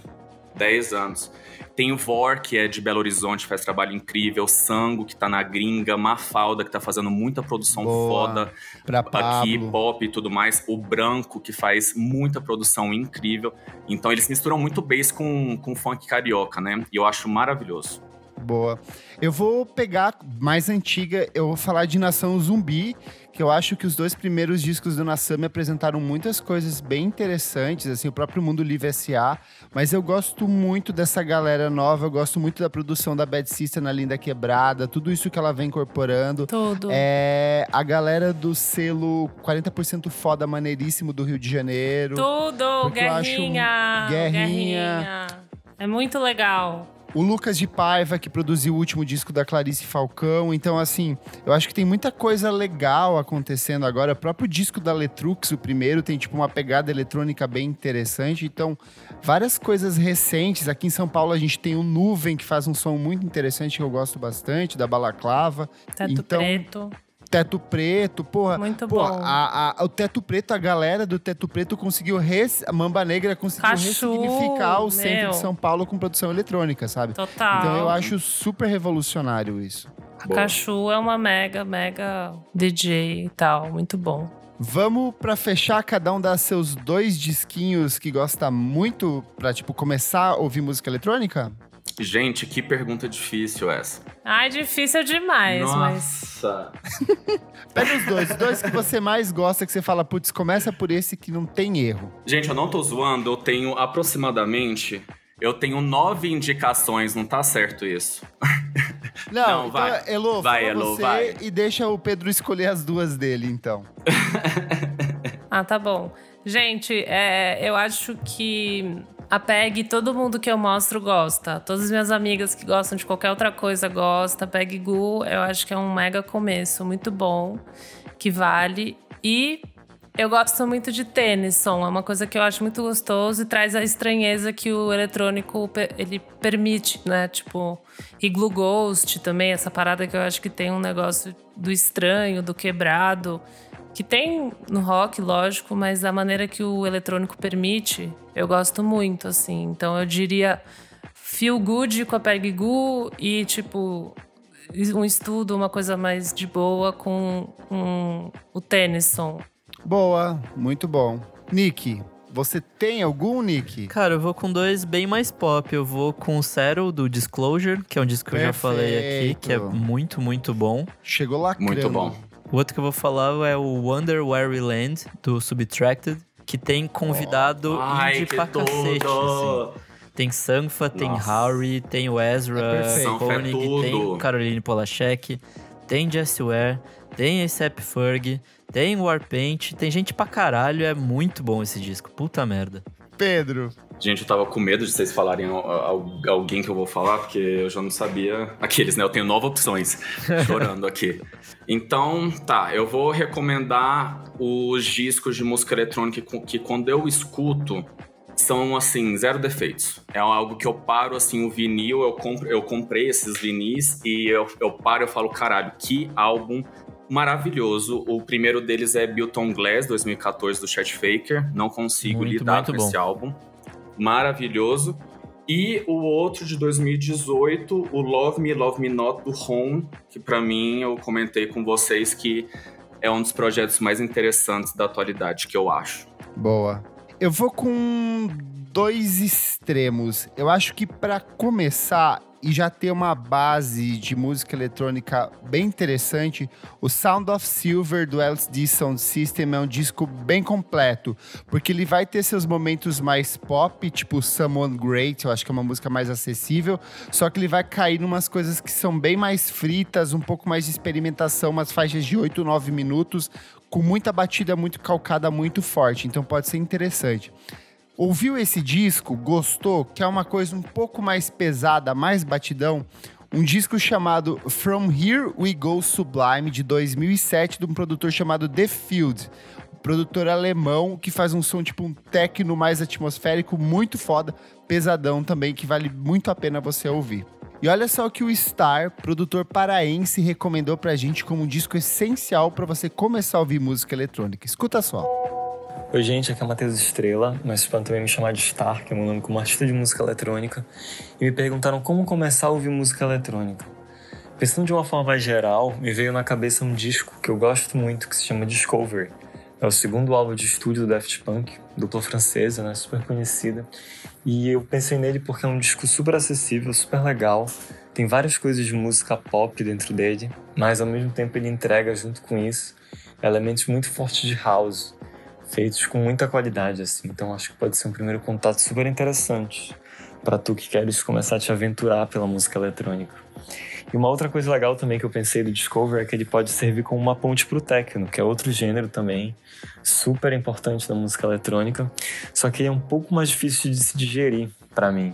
10 anos. Tem o Vor, que é de Belo Horizonte, faz trabalho incrível. Sango, que tá na gringa. Mafalda, que tá fazendo muita produção Boa. foda Pra aqui, pop e tudo mais. O Branco, que faz muita produção incrível. Então eles misturam muito bass com, com funk carioca, né? E eu acho maravilhoso. Boa. Eu vou pegar mais antiga, eu vou falar de Nação Zumbi, que eu acho que os dois primeiros discos do Nação me apresentaram muitas coisas bem interessantes, assim, o próprio Mundo Livre S.A., mas eu gosto muito dessa galera nova, eu gosto muito da produção da Bad Sister na Linda Quebrada, tudo isso que ela vem incorporando. Tudo. É a galera do selo 40% foda maneiríssimo do Rio de Janeiro. Tudo, eu acho guerrinha, guerrinha. guerrinha. É muito legal. O Lucas de Paiva, que produziu o último disco da Clarice Falcão. Então, assim, eu acho que tem muita coisa legal acontecendo agora. O próprio disco da Letrux, o primeiro, tem tipo uma pegada eletrônica bem interessante. Então, várias coisas recentes. Aqui em São Paulo a gente tem o Nuvem, que faz um som muito interessante que eu gosto bastante, da Balaclava. Teto Então, preto. Teto Preto, porra. Muito pô, bom. a- a- o Teto Preto, a galera do Teto Preto conseguiu. Res, a Mamba Negra conseguiu Cachu, ressignificar o centro meu. de São Paulo com produção eletrônica, sabe? Total. Então eu acho super revolucionário isso. A Boa. Cachu é uma mega, mega DJ e tal. Muito bom. Vamos pra fechar, cada um dar seus dois disquinhos que gosta muito pra, tipo, começar a ouvir música eletrônica? Gente, que pergunta difícil essa. Ai, difícil demais, mas. Nossa. Pega os dois, os dois que você mais gosta, que você fala, putz, começa por esse que não tem erro. Gente, eu não tô zoando, eu tenho aproximadamente. Eu tenho nove indicações, não tá certo isso. Não, Não, então, vai. Elo, Vai, fala Elo, você vai. e deixa o Pedro escolher as duas dele, então. Ah, tá bom. Gente, é, eu acho que a PEG, todo mundo que eu mostro gosta. Todas as minhas amigas que gostam de qualquer outra coisa gostam. PEG Gu, eu acho que é um mega começo, muito bom, que vale. E eu gosto muito de tênis. É uma coisa que eu acho muito gostoso e traz a estranheza que o eletrônico ele permite, né? Tipo, Igloo Ghost também, essa parada que eu acho que tem um negócio do estranho, do quebrado. Que tem no rock, lógico, mas a maneira que o eletrônico permite, eu gosto muito, assim. Então eu diria feel good com a Peg Gu e, tipo, um estudo, uma coisa mais de boa com, com o Tennyson. Boa, muito bom. Nick, você tem algum, Nick? Cara, eu vou com dois bem mais pop. Eu vou com o Zero do Disclosure, que é um disco que eu já falei aqui, que é Perfeito. muito, muito bom. Chegou lá Muito bom. O outro que eu vou falar é o Wonder Where We Land, do Subtracted, que tem convidado Ai, indie que pra cacete, assim. Tem Sanfa, tem Nossa. Harry, tem o É Ezra é Koenig, tudo. tem Caroline Polachek, tem Jesse Ware, tem ASAP Ferg, tem Warpaint, tem gente pra caralho, é muito bom esse disco, puta merda. Pedro. Gente, eu tava com medo de vocês falarem al- al- alguém que eu vou falar, porque eu já não sabia. Aqueles, né? Eu tenho nove opções chorando aqui. Então, tá, eu vou recomendar os discos de música eletrônica que, quando eu escuto são assim, zero defeitos. É algo que eu paro assim, o vinil, eu, compro, eu comprei esses vinis e eu, eu paro e eu falo, caralho, que álbum maravilhoso. O primeiro deles é Bilton Glass, 2014, do Chet Faker. Não consigo Muito, lidar muito com bom. esse álbum. Maravilhoso. E o outro de 2018, o Love Me, Love Me Not do Home, que pra mim eu comentei com vocês que é um dos projetos mais interessantes da atualidade, que eu acho. Boa. Eu vou com dois extremos. Eu acho que pra começar e já ter uma base de música eletrônica bem interessante, o Sound of Silver do LCD Sound System é um disco bem completo, porque ele vai ter seus momentos mais pop, tipo Someone Great, eu acho que é uma música mais acessível, só que ele vai cair numas coisas que são bem mais fritas, um pouco mais de experimentação, umas faixas de 8, 9 minutos, com muita batida muito calcada, muito forte, então pode ser interessante. Ouviu esse disco, gostou, que é uma coisa um pouco mais pesada, mais batidão? um disco chamado From Here We Go Sublime, de 2007, de um produtor chamado The Field. Produtor alemão que faz um som tipo um techno mais atmosférico, muito foda, pesadão também, que vale muito a pena você ouvir. E olha só o que o Star, produtor paraense, recomendou pra gente como um disco essencial para você começar a ouvir música eletrônica. Escuta só. Oi, gente, aqui é Matheus Estrela, mas podem também me chamar de Star, que é meu nome como artista de música eletrônica, e me perguntaram como começar a ouvir música eletrônica. Pensando de uma forma mais geral, me veio na cabeça um disco que eu gosto muito, que se chama Discovery. É o segundo álbum de estúdio do Daft Punk, dupla francesa, né, super conhecida. E eu pensei nele porque é um disco super acessível, super legal, tem várias coisas de música pop dentro dele, mas ao mesmo tempo ele entrega junto com isso elementos muito fortes de house feitos com muita qualidade, assim. Então acho que pode ser um primeiro contato super interessante para tu que queres começar a te aventurar pela música eletrônica. E uma outra coisa legal também que eu pensei do Discover é que ele pode servir como uma ponte para o techno, que é outro gênero também super importante da música eletrônica, só que ele é um pouco mais difícil de se digerir para mim.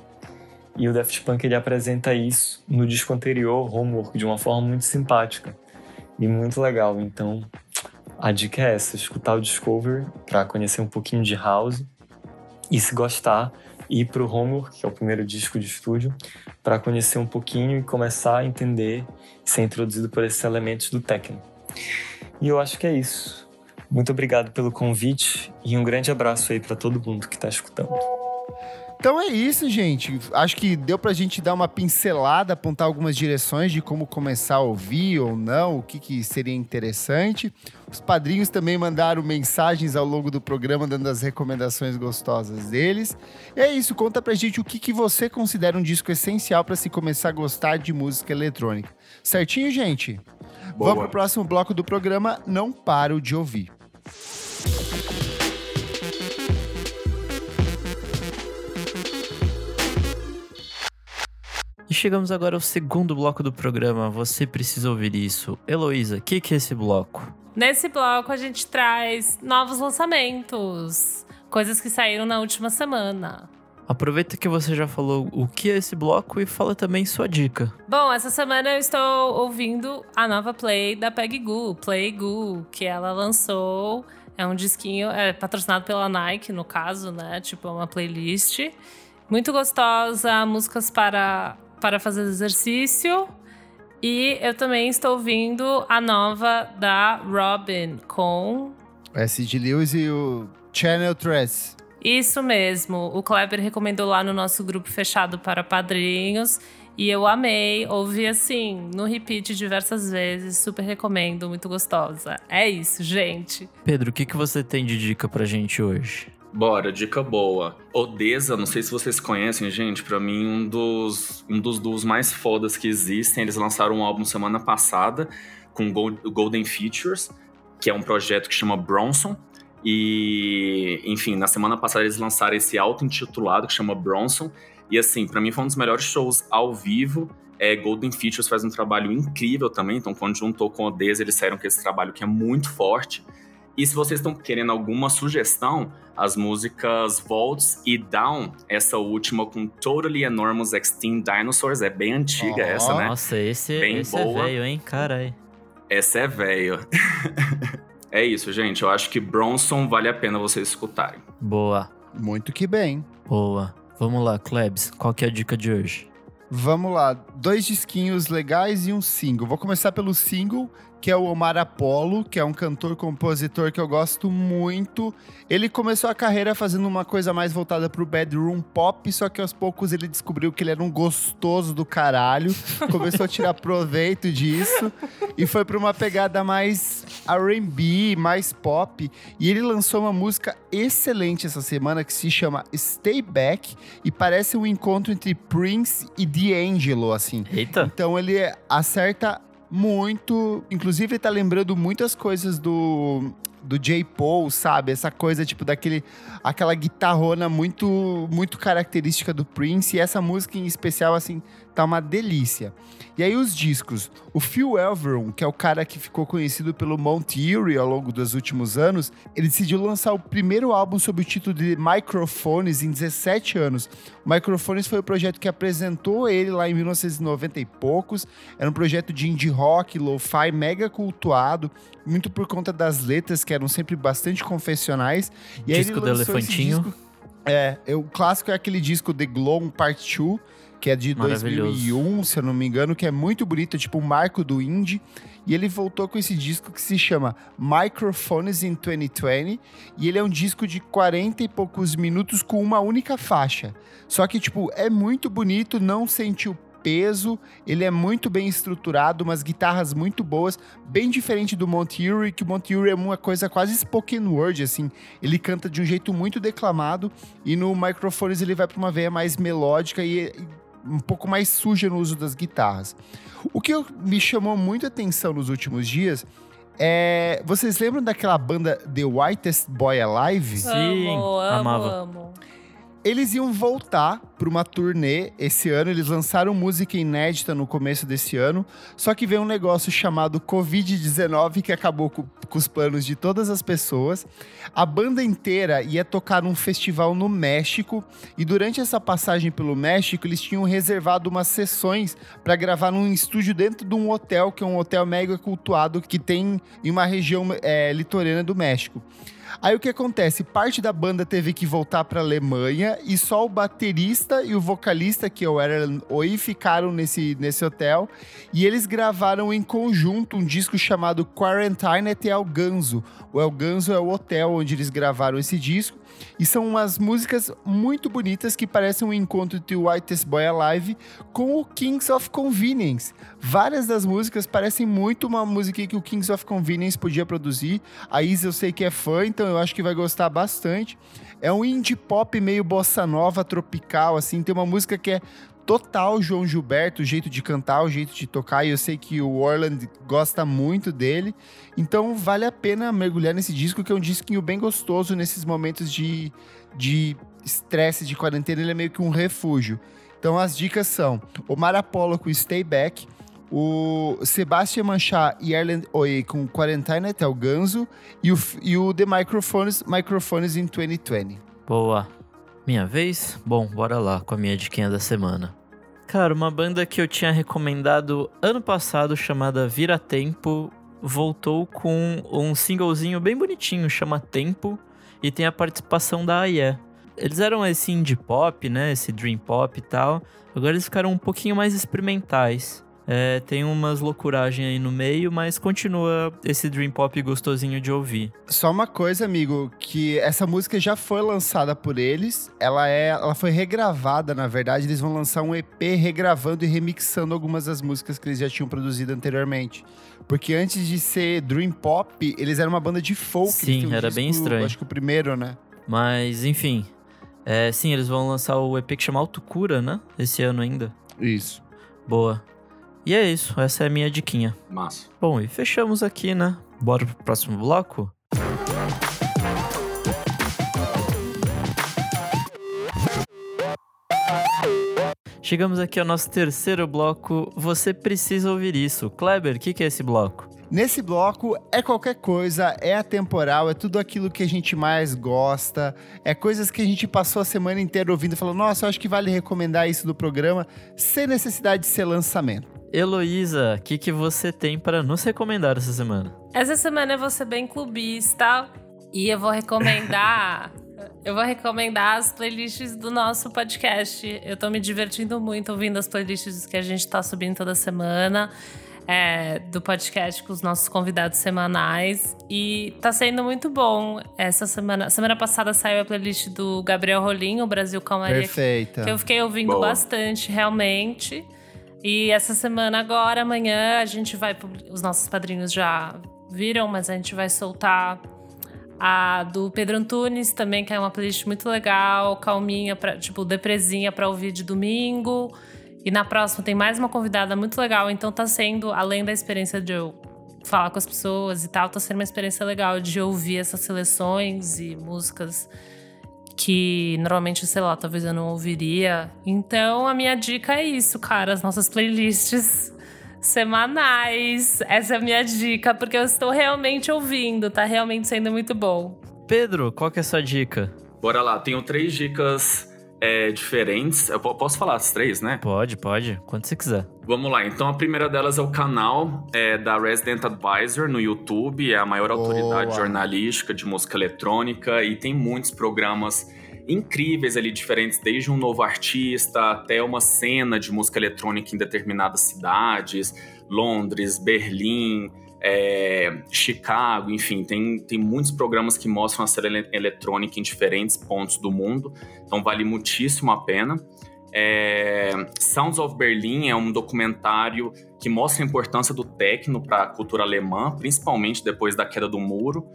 E o Daft Punk ele apresenta isso no disco anterior, Homework, de uma forma muito simpática e muito legal. Então, a dica é essa: escutar o Discover para conhecer um pouquinho de house e, se gostar, ir para o Homework, que é o primeiro disco de estúdio, para conhecer um pouquinho e começar a entender e ser introduzido por esses elementos do techno. E eu acho que é isso. Muito obrigado pelo convite e um grande abraço aí para todo mundo que está escutando. Então é isso, gente. Acho que deu pra gente dar uma pincelada, apontar algumas direções de como começar a ouvir ou não, o que, que seria interessante. Os padrinhos também mandaram mensagens ao longo do programa, dando as recomendações gostosas deles. E é isso, conta pra gente o que, que você considera um disco essencial para se começar a gostar de música eletrônica. Certinho, gente? Boa. Vamos pro próximo bloco do programa. Não paro de ouvir. E chegamos agora ao segundo bloco do programa. Você precisa ouvir isso. Heloísa, o que, que é esse bloco? Nesse bloco a gente traz novos lançamentos, coisas que saíram na última semana. Aproveita que você já falou o que é esse bloco e fala também sua dica. Bom, essa semana eu estou ouvindo a nova play da Peggy Goo, Play Goo, que ela lançou. É um disquinho, é patrocinado pela Nike, no caso, né? Tipo, é uma playlist. Muito gostosa, músicas para, para fazer exercício. E eu também estou ouvindo a nova da Robin com. O S.G. Lewis e o Channel 3. Isso mesmo. O Kleber recomendou lá no nosso grupo fechado para padrinhos. E eu amei, ouvi assim, no repeat diversas vezes, super recomendo, muito gostosa. É isso, gente. Pedro, o que, que você tem de dica pra gente hoje? Bora, dica boa. Odessa, não sei se vocês conhecem, gente, pra mim um dos, um dos duos mais fodas que existem. Eles lançaram um álbum semana passada com Gold- Golden Features, que é um projeto que chama Bronson. E, enfim, na semana passada eles lançaram esse auto-intitulado que chama Bronson. E assim, pra mim foi um dos melhores shows ao vivo. É, Golden Features faz um trabalho incrível também, então quando juntou com Odessa, eles saíram com esse trabalho que é muito forte. E se vocês estão querendo alguma sugestão, as músicas Volts e Down, essa última com Totally Enormous Extinct Dinosaurs, é bem antiga Ó. essa, né? Nossa, esse, Bem esse é boa. velho, hein? Carai. Essa é velho. é isso, gente. Eu acho que Bronson vale a pena vocês escutarem. Boa, Muito que bem. boa. Vamos lá, Klebs, qual que é a dica de hoje? Vamos lá, dois disquinhos legais e um single. Vou começar pelo single, que é o Omar Apollo, que é um cantor-compositor que eu gosto muito. Ele começou a carreira fazendo uma coisa mais voltada pro bedroom pop, só que aos poucos ele descobriu que ele era um gostoso do caralho, começou a tirar proveito disso e foi pra uma pegada mais R&B, mais pop. E ele lançou uma música excelente essa semana que se chama Stay Back e parece um encontro entre Prince e D'Angelo, assim. Eita, Então ele acerta muito. Inclusive, tá lembrando muitas coisas do do J. Paul, sabe? Essa coisa, tipo, daquele... Aquela guitarrona muito, muito característica do Prince. E essa música em especial, assim, tá uma delícia. E aí os discos. O Phil Elverum, que é o cara que ficou conhecido pelo Mount Eerie ao longo dos últimos anos, ele decidiu lançar o primeiro álbum sob o título de Microphones em 17 anos. O Microphones foi o projeto que apresentou ele lá em 1990 e poucos. Era um projeto de indie rock, lo-fi, mega cultuado, muito por conta das letras que eram sempre bastante confessionais. E disco do Elefantinho. Disco, é, o clássico é aquele disco The Glow Part 2, que é de 2001, se eu não me engano, que é muito bonito, é tipo um marco do indie. E ele voltou com esse disco que se chama Microphones in 2020. E ele é um disco de 40 e poucos minutos com uma única faixa. Só que, tipo, é muito bonito, não sente o peso, ele é muito bem estruturado, umas guitarras muito boas, bem diferente do Monteiro, que o Monteiro é uma coisa quase spoken word, assim. Ele canta de um jeito muito declamado e no Microphones ele vai para uma veia mais melódica e, e um pouco mais suja no uso das guitarras. O que me chamou muita atenção nos últimos dias é. Vocês lembram daquela banda The Whitest Boy Alive? Sim, amo, amava. Amo. Eles iam voltar para uma turnê esse ano, eles lançaram música inédita no começo desse ano, só que veio um negócio chamado Covid-19 que acabou com, com, os planos de todas as pessoas. A banda inteira ia tocar num festival no México e durante essa passagem pelo México eles tinham reservado umas sessões para gravar num estúdio dentro de um hotel, que é um hotel mega cultuado que tem em uma região é, litorânea do México. Aí o que acontece? Parte da banda teve que voltar para Alemanha e só o baterista e o vocalista, que é o Aaron Oi, ficaram nesse, nesse hotel. E eles gravaram em conjunto um disco chamado Quarantine at El Ganzo. O El Ganzo é o hotel onde eles gravaram esse disco. E são umas músicas muito bonitas que parecem um encontro de Whitest Boy Alive com o Kings of Convenience. Várias das músicas parecem muito uma música que o Kings of Convenience podia produzir. A Isa eu sei que é fã, então eu acho que vai gostar bastante. É um indie pop meio bossa nova, tropical, assim. Tem uma música que é total João Gilberto, o jeito de cantar, o jeito de tocar, e eu sei que o Orland gosta muito dele. Então vale a pena mergulhar nesse disco, que é um disquinho bem gostoso nesses momentos de estresse, de, de quarentena, ele é meio que um refúgio. Então as dicas são o Marapolo com Stay Back, o Sebastian Manchá e Erland Oye com Quarantine até o Ganzo e o, e o The Microphones, Microphones in 2020. Boa. Minha vez? Bom, bora lá com a minha diquinha da semana. Cara, uma banda que eu tinha recomendado ano passado chamada Vira Tempo voltou com um singlezinho bem bonitinho, chama Tempo, e tem a participação da Aie. Eles eram esse indie pop, né, esse dream pop e tal. Agora eles ficaram um pouquinho mais experimentais. É, tem umas loucuragens aí no meio, mas continua esse dream pop gostosinho de ouvir. Só uma coisa, amigo, que essa música já foi lançada por eles. Ela é, ela foi regravada, na verdade. Eles vão lançar um EP regravando e remixando algumas das músicas que eles já tinham produzido anteriormente. Porque antes de ser dream pop, eles eram uma banda de folk. Sim, um era disco, bem estranho. Acho que o primeiro, né? Mas, enfim. É, sim, eles vão lançar o EP que chama Autocura, né? Esse ano ainda. Isso. Boa. E é isso, essa é a minha diquinha. Massa. Bom, e fechamos aqui, né? Bora pro próximo bloco? Chegamos aqui ao nosso terceiro bloco. Você precisa ouvir isso. Kleber, o que, que é esse bloco? Nesse bloco é qualquer coisa, é atemporal, é tudo aquilo que a gente mais gosta, é coisas que a gente passou a semana inteira ouvindo e falou: nossa, eu acho que vale recomendar isso do programa, sem necessidade de ser lançamento. Heloísa, o que, que você tem para nos recomendar essa semana? Essa semana eu vou ser bem clubista e eu vou recomendar. eu vou recomendar as playlists do nosso podcast. Eu tô me divertindo muito ouvindo as playlists que a gente tá subindo toda semana. É, do podcast com os nossos convidados semanais. E tá sendo muito bom. Essa semana. Semana passada saiu a playlist do Gabriel Rolim, o Brasil Calmaria. Perfeita. Que eu fiquei ouvindo Boa. bastante, realmente. E essa semana agora, amanhã, a gente vai. Os nossos padrinhos já viram, mas a gente vai soltar a do Pedro Antunes também, que é uma playlist muito legal, calminha, pra, tipo, depresinha para ouvir de domingo. E na próxima tem mais uma convidada muito legal, então tá sendo, além da experiência de eu falar com as pessoas e tal. Tá sendo uma experiência legal de ouvir essas seleções e músicas que normalmente, sei lá, talvez eu não ouviria. Então a minha dica é isso, cara, as nossas playlists semanais. Essa é a minha dica, porque eu estou realmente ouvindo, tá realmente sendo muito bom. Pedro, qual que é a sua dica? Bora lá, tenho três dicas é, diferentes. Eu posso falar as três, né? Pode, pode, quando você quiser. Vamos lá, então a primeira delas é o canal é, da Resident Advisor no YouTube, é a maior Boa. autoridade jornalística de música eletrônica e tem muitos programas incríveis ali, diferentes, desde um novo artista até uma cena de música eletrônica em determinadas cidades, Londres, Berlim, é, Chicago, enfim, tem, tem muitos programas que mostram a cena eletrônica em diferentes pontos do mundo, então vale muitíssimo a pena. É, Sounds of Berlin é um documentário que mostra a importância do techno para a cultura alemã, principalmente depois da queda do muro.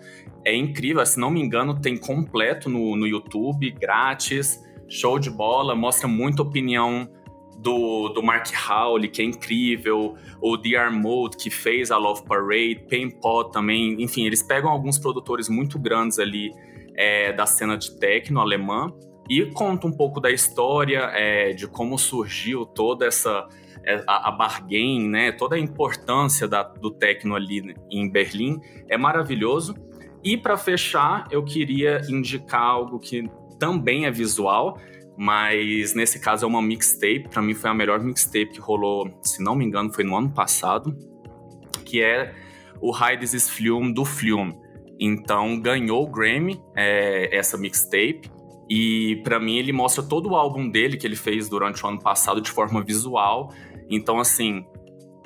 É incrível, se não me engano, tem completo no, no YouTube, grátis, show de bola, mostra muita opinião do, do Mark Howley, que é incrível, o DR Mode, que fez a Love Parade, Pain Pot também, enfim, eles pegam alguns produtores muito grandes ali é, da cena de techno alemã e conta um pouco da história, é, de como surgiu toda essa é, a, a bargain, né, toda a importância da, do techno ali em Berlim, é maravilhoso. E para fechar, eu queria indicar algo que também é visual, mas nesse caso é uma mixtape. Para mim foi a melhor mixtape que rolou, se não me engano, foi no ano passado, que é o High Film do Film. Então ganhou o Grammy é, essa mixtape. E para mim ele mostra todo o álbum dele que ele fez durante o ano passado de forma visual. Então assim,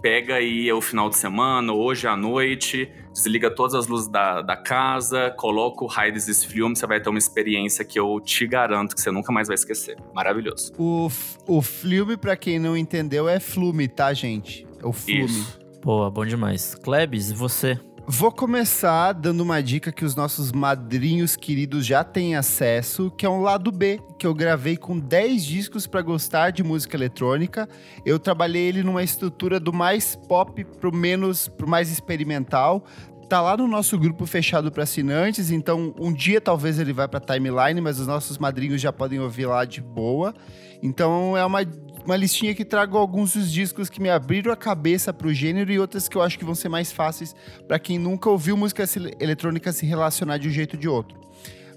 pega aí o final de semana, hoje à noite, desliga todas as luzes da, da casa, coloca o raio desses filmes, você vai ter uma experiência que eu te garanto que você nunca mais vai esquecer. Maravilhoso. O, o filme, para quem não entendeu, é Flume, tá, gente? É o Flume. Isso. Boa, bom demais. Klebs, e você? Vou começar dando uma dica que os nossos madrinhos queridos já têm acesso, que é um lado B, que eu gravei com 10 discos para gostar de música eletrônica. Eu trabalhei ele numa estrutura do mais pop pro menos pro mais experimental. Tá lá no nosso grupo fechado para assinantes, então um dia talvez ele vá para timeline, mas os nossos madrinhos já podem ouvir lá de boa. Então é uma uma listinha que trago alguns dos discos que me abriram a cabeça pro gênero e outras que eu acho que vão ser mais fáceis para quem nunca ouviu música eletrônica se relacionar de um jeito ou de outro.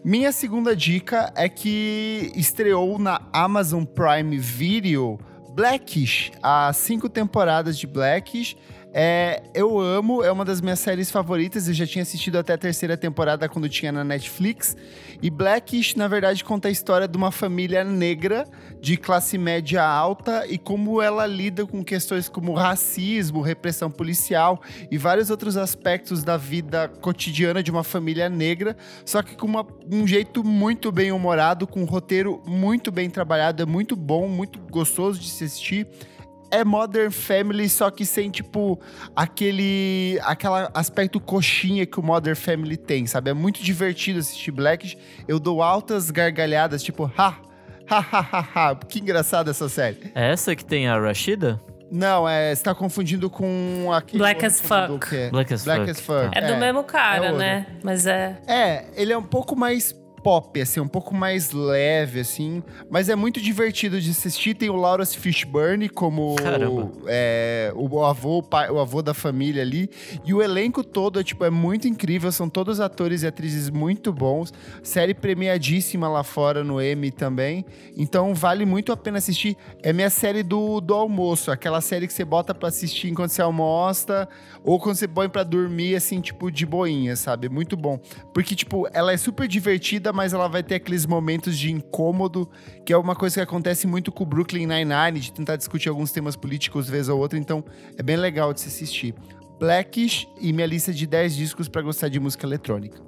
Minha segunda dica é que estreou na Amazon Prime Video Blackish, as cinco temporadas de Blackish. É, eu amo, é uma das minhas séries favoritas. Eu já tinha assistido até a terceira temporada quando tinha na Netflix. E Blackish, na verdade, conta a história de uma família negra de classe média alta e como ela lida com questões como racismo, repressão policial e vários outros aspectos da vida cotidiana de uma família negra, só que com uma, um jeito muito bem humorado, com um roteiro muito bem trabalhado, é muito bom, muito gostoso de se assistir é Modern Family, só que sem, tipo, aquele aquela aspecto coxinha que o Modern Family tem, sabe? É muito divertido assistir Blackish. Eu dou altas gargalhadas, tipo, ha, ha, ha, ha, ha. Que engraçada essa série. É essa que tem a Rashida? Não, é, você tá confundindo com aquele. Black as fuck. Black as Black fuck. as fuck. É, do mesmo cara, é né? Mas é. É, ele é um pouco mais pop, assim, um pouco mais leve, assim. Mas é muito divertido de assistir. Tem o Lawrence Fishburne como é, o avô, o, pai, o avô da família ali. E o elenco todo, é, tipo, é muito incrível. São todos atores e atrizes muito bons. Série premiadíssima lá fora no Emmy também. Então vale muito a pena assistir. É minha série do, do almoço. Aquela série que você bota pra assistir enquanto você almoça. Ou quando você põe pra dormir, assim, tipo, de boinha, sabe? Muito bom. Porque, tipo, ela é super divertida, mas ela vai ter aqueles momentos de incômodo, que é uma coisa que acontece muito com o Brooklyn Nine-Nine, de tentar discutir alguns temas políticos vez ou outra. Então, é bem legal de se assistir. Blackish e minha lista de 10 discos pra gostar de música eletrônica.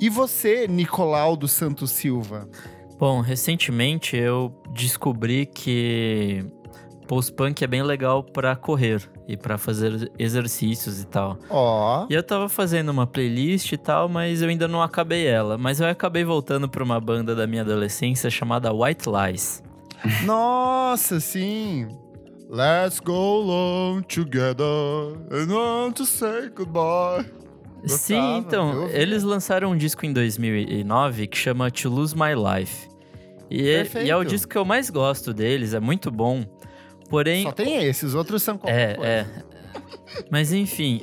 E você, Nicolau dos Santos Silva? Bom, recentemente eu descobri que post-punk é bem legal pra correr e pra fazer exercícios e tal. Ó. E eu tava fazendo uma playlist e tal, mas eu ainda não acabei ela. Mas eu acabei voltando pra uma banda da minha adolescência chamada White Lies. Nossa, sim. Let's go along together and want to say goodbye. Sim, Gostava, então, eu ouvia. eles lançaram um disco em 2009 que chama To Lose My Life. E é, e é o disco que eu mais gosto deles, é muito bom. Porém, Só tem esse, os outros são qualquer É, coisa. é. Mas enfim,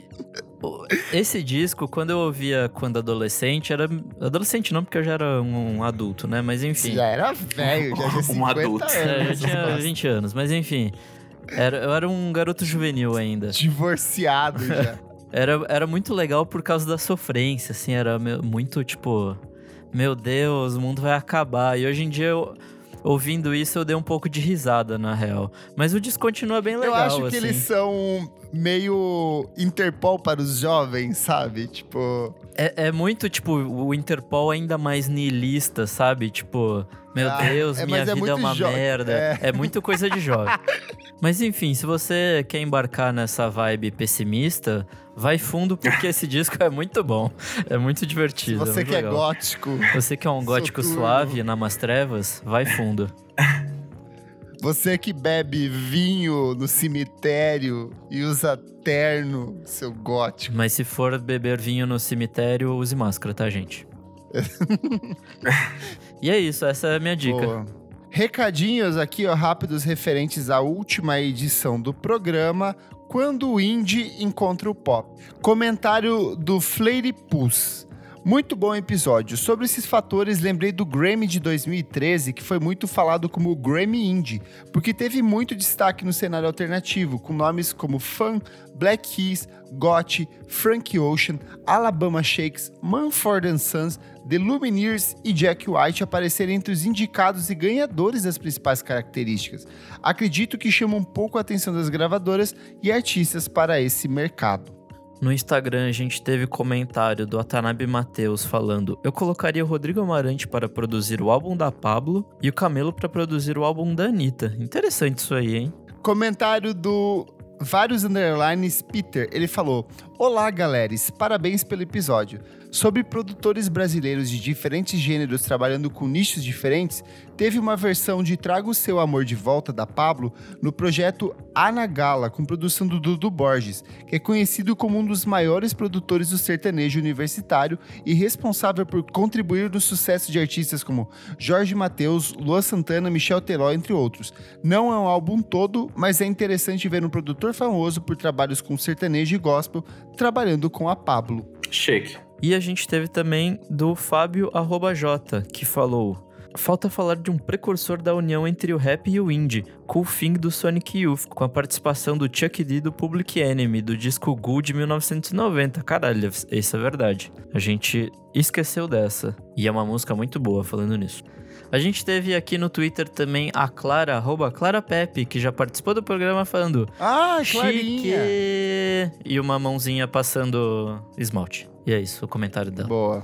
esse disco, quando eu ouvia quando adolescente, era. Adolescente não, porque eu já era um, adulto, né? Mas enfim. Já era velho, já tinha 50 Um adulto. anos. É, eu essas tinha costas. 20 anos, mas enfim. Era, eu era um garoto juvenil ainda. Divorciado já. Era, era muito legal por causa da sofrência, assim, era meu- muito tipo, meu Deus, o mundo vai acabar. E hoje em dia, eu, ouvindo isso, eu dei um pouco de risada, na real. Mas o disco continua bem legal, Eu acho que assim. eles são meio Interpol para os jovens, sabe? Tipo, É, é muito, tipo, o Interpol ainda mais niilista, sabe? Tipo, meu Ah, Deus, é, minha é vida é, muito uma merda. é. É. muito coisa de jovem. mas enfim, se você quer embarcar nessa vibe pessimista, vai fundo, porque esse disco é muito bom. É muito se divertido. é você muito que é legal. gótico, Você que é um gótico Soturno. suave, namas trevas, vai fundo. você que bebe vinho no cemitério e usa terno, seu gótico. Mas se for beber vinho no cemitério, use máscara, tá, gente? e é isso, essa é a minha dica. Boa. Recadinhos aqui, ó, rápidos referentes à última edição do programa, quando o indie encontra o pop. Comentário do Fleire Puss. Muito bom episódio. Sobre esses fatores, lembrei do Grammy de 2013, que foi muito falado como o Grammy Indie, porque teve muito destaque no cenário alternativo, com nomes como Fun, Black Keys, Gotti, Frank Ocean, Alabama Shakes, Mumford Sons, The Lumineers e Jack White aparecerem entre os indicados e ganhadores das principais características. Acredito que chama um pouco a atenção das gravadoras e artistas para esse mercado. No Instagram a gente teve comentário do Atanabe Mateus falando: Eu colocaria o Rodrigo Amarante para produzir o álbum da Pablo e o Camelo para produzir o álbum da Anitta. Interessante isso aí, hein? Comentário do Vários Underlines Peter. Ele falou: Olá, galeres, parabéns pelo episódio. Sobre produtores brasileiros de diferentes gêneros trabalhando com nichos diferentes, teve uma versão de Traga o Seu Amor de Volta da Pablo no projeto Anagala, com produção do Dudu Borges, que é conhecido como um dos maiores produtores do sertanejo universitário e responsável por contribuir no sucesso de artistas como Jorge Mateus, Lua Santana, Michel Teló, entre outros. Não é um álbum todo, mas é interessante ver um produtor famoso por trabalhos com sertanejo e gospel trabalhando com a Pablo. Shake. E a gente teve também do Fábio J, que falou: Falta falar de um precursor da união entre o rap e o indie, Cool Thing do Sonic Youth, com a participação do Chuck D do Public Enemy, do disco Ghoul de 1990. Caralho, isso é verdade. A gente esqueceu dessa. E é uma música muito boa falando nisso. A gente teve aqui no Twitter também a Clara, arroba Clara Pepe, que já participou do programa falando Ah, Chique! Clarinha! E uma mãozinha passando esmalte. E é isso, o comentário dela. Boa.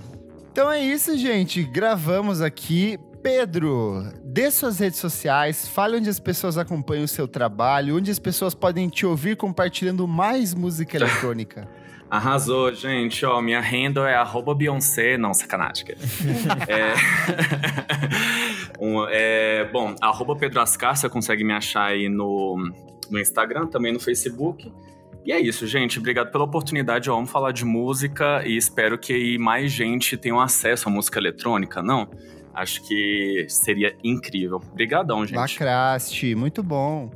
Então é isso, gente. Gravamos aqui. Pedro, dê suas redes sociais, fale onde as pessoas acompanham o seu trabalho, onde as pessoas podem te ouvir compartilhando mais música eletrônica. Arrasou, gente. Ó, minha handle é arroba Beyoncé. Não, sacanagem. é... um, é... Bom, arroba Pedro Ascar, você consegue me achar aí no, no Instagram, também no Facebook. E é isso, gente. Obrigado pela oportunidade. Eu amo falar de música e espero que aí mais gente tenha acesso à música eletrônica, não? Acho que seria incrível. Obrigadão, gente. Lacraste, muito bom.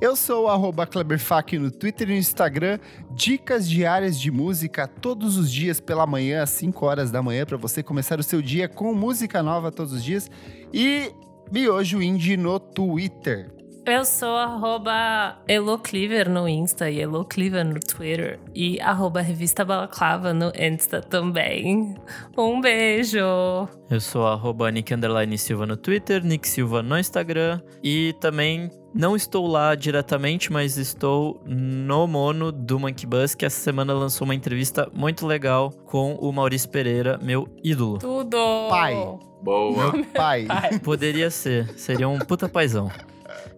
Eu sou o Kleberfac no Twitter e no Instagram. Dicas diárias de música todos os dias pela manhã, às 5 horas da manhã, para você começar o seu dia com música nova todos os dias. E Miojo Indie no Twitter. Eu sou arroba Elocliver no Insta e Elocliver no Twitter. E arroba Revista Balaclava no Insta também. Um beijo! Eu sou arroba Nick Underline Silva no Twitter, Nick Silva no Instagram. E também não estou lá diretamente, mas estou no Mono do Monkey Bus, que essa semana lançou uma entrevista muito legal com o Maurício Pereira, meu ídolo. Tudo! Pai. Boa. Meu pai. Poderia ser, seria um puta paizão.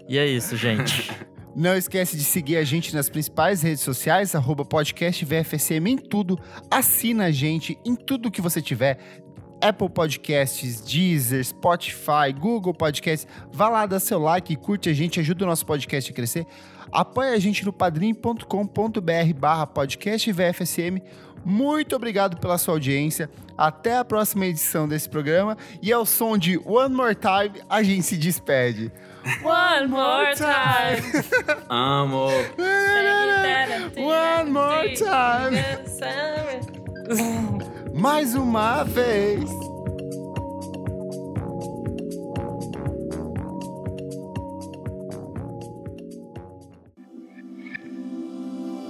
E é isso, gente. Não esquece de seguir a gente nas principais redes sociais, arroba podcast VFSM em tudo. Assina a gente em tudo que você tiver. Apple Podcasts, Deezer, Spotify, Google Podcasts. Vá lá, dá seu like, curte a gente, ajuda o nosso podcast a crescer. Apoie a gente no padrim.com.br barra podcast VFSM. Muito obrigado pela sua audiência. Até a próxima edição desse programa. E ao som de One More Time, a gente se despede. One more time. Amo. One more time. Mais uma vez.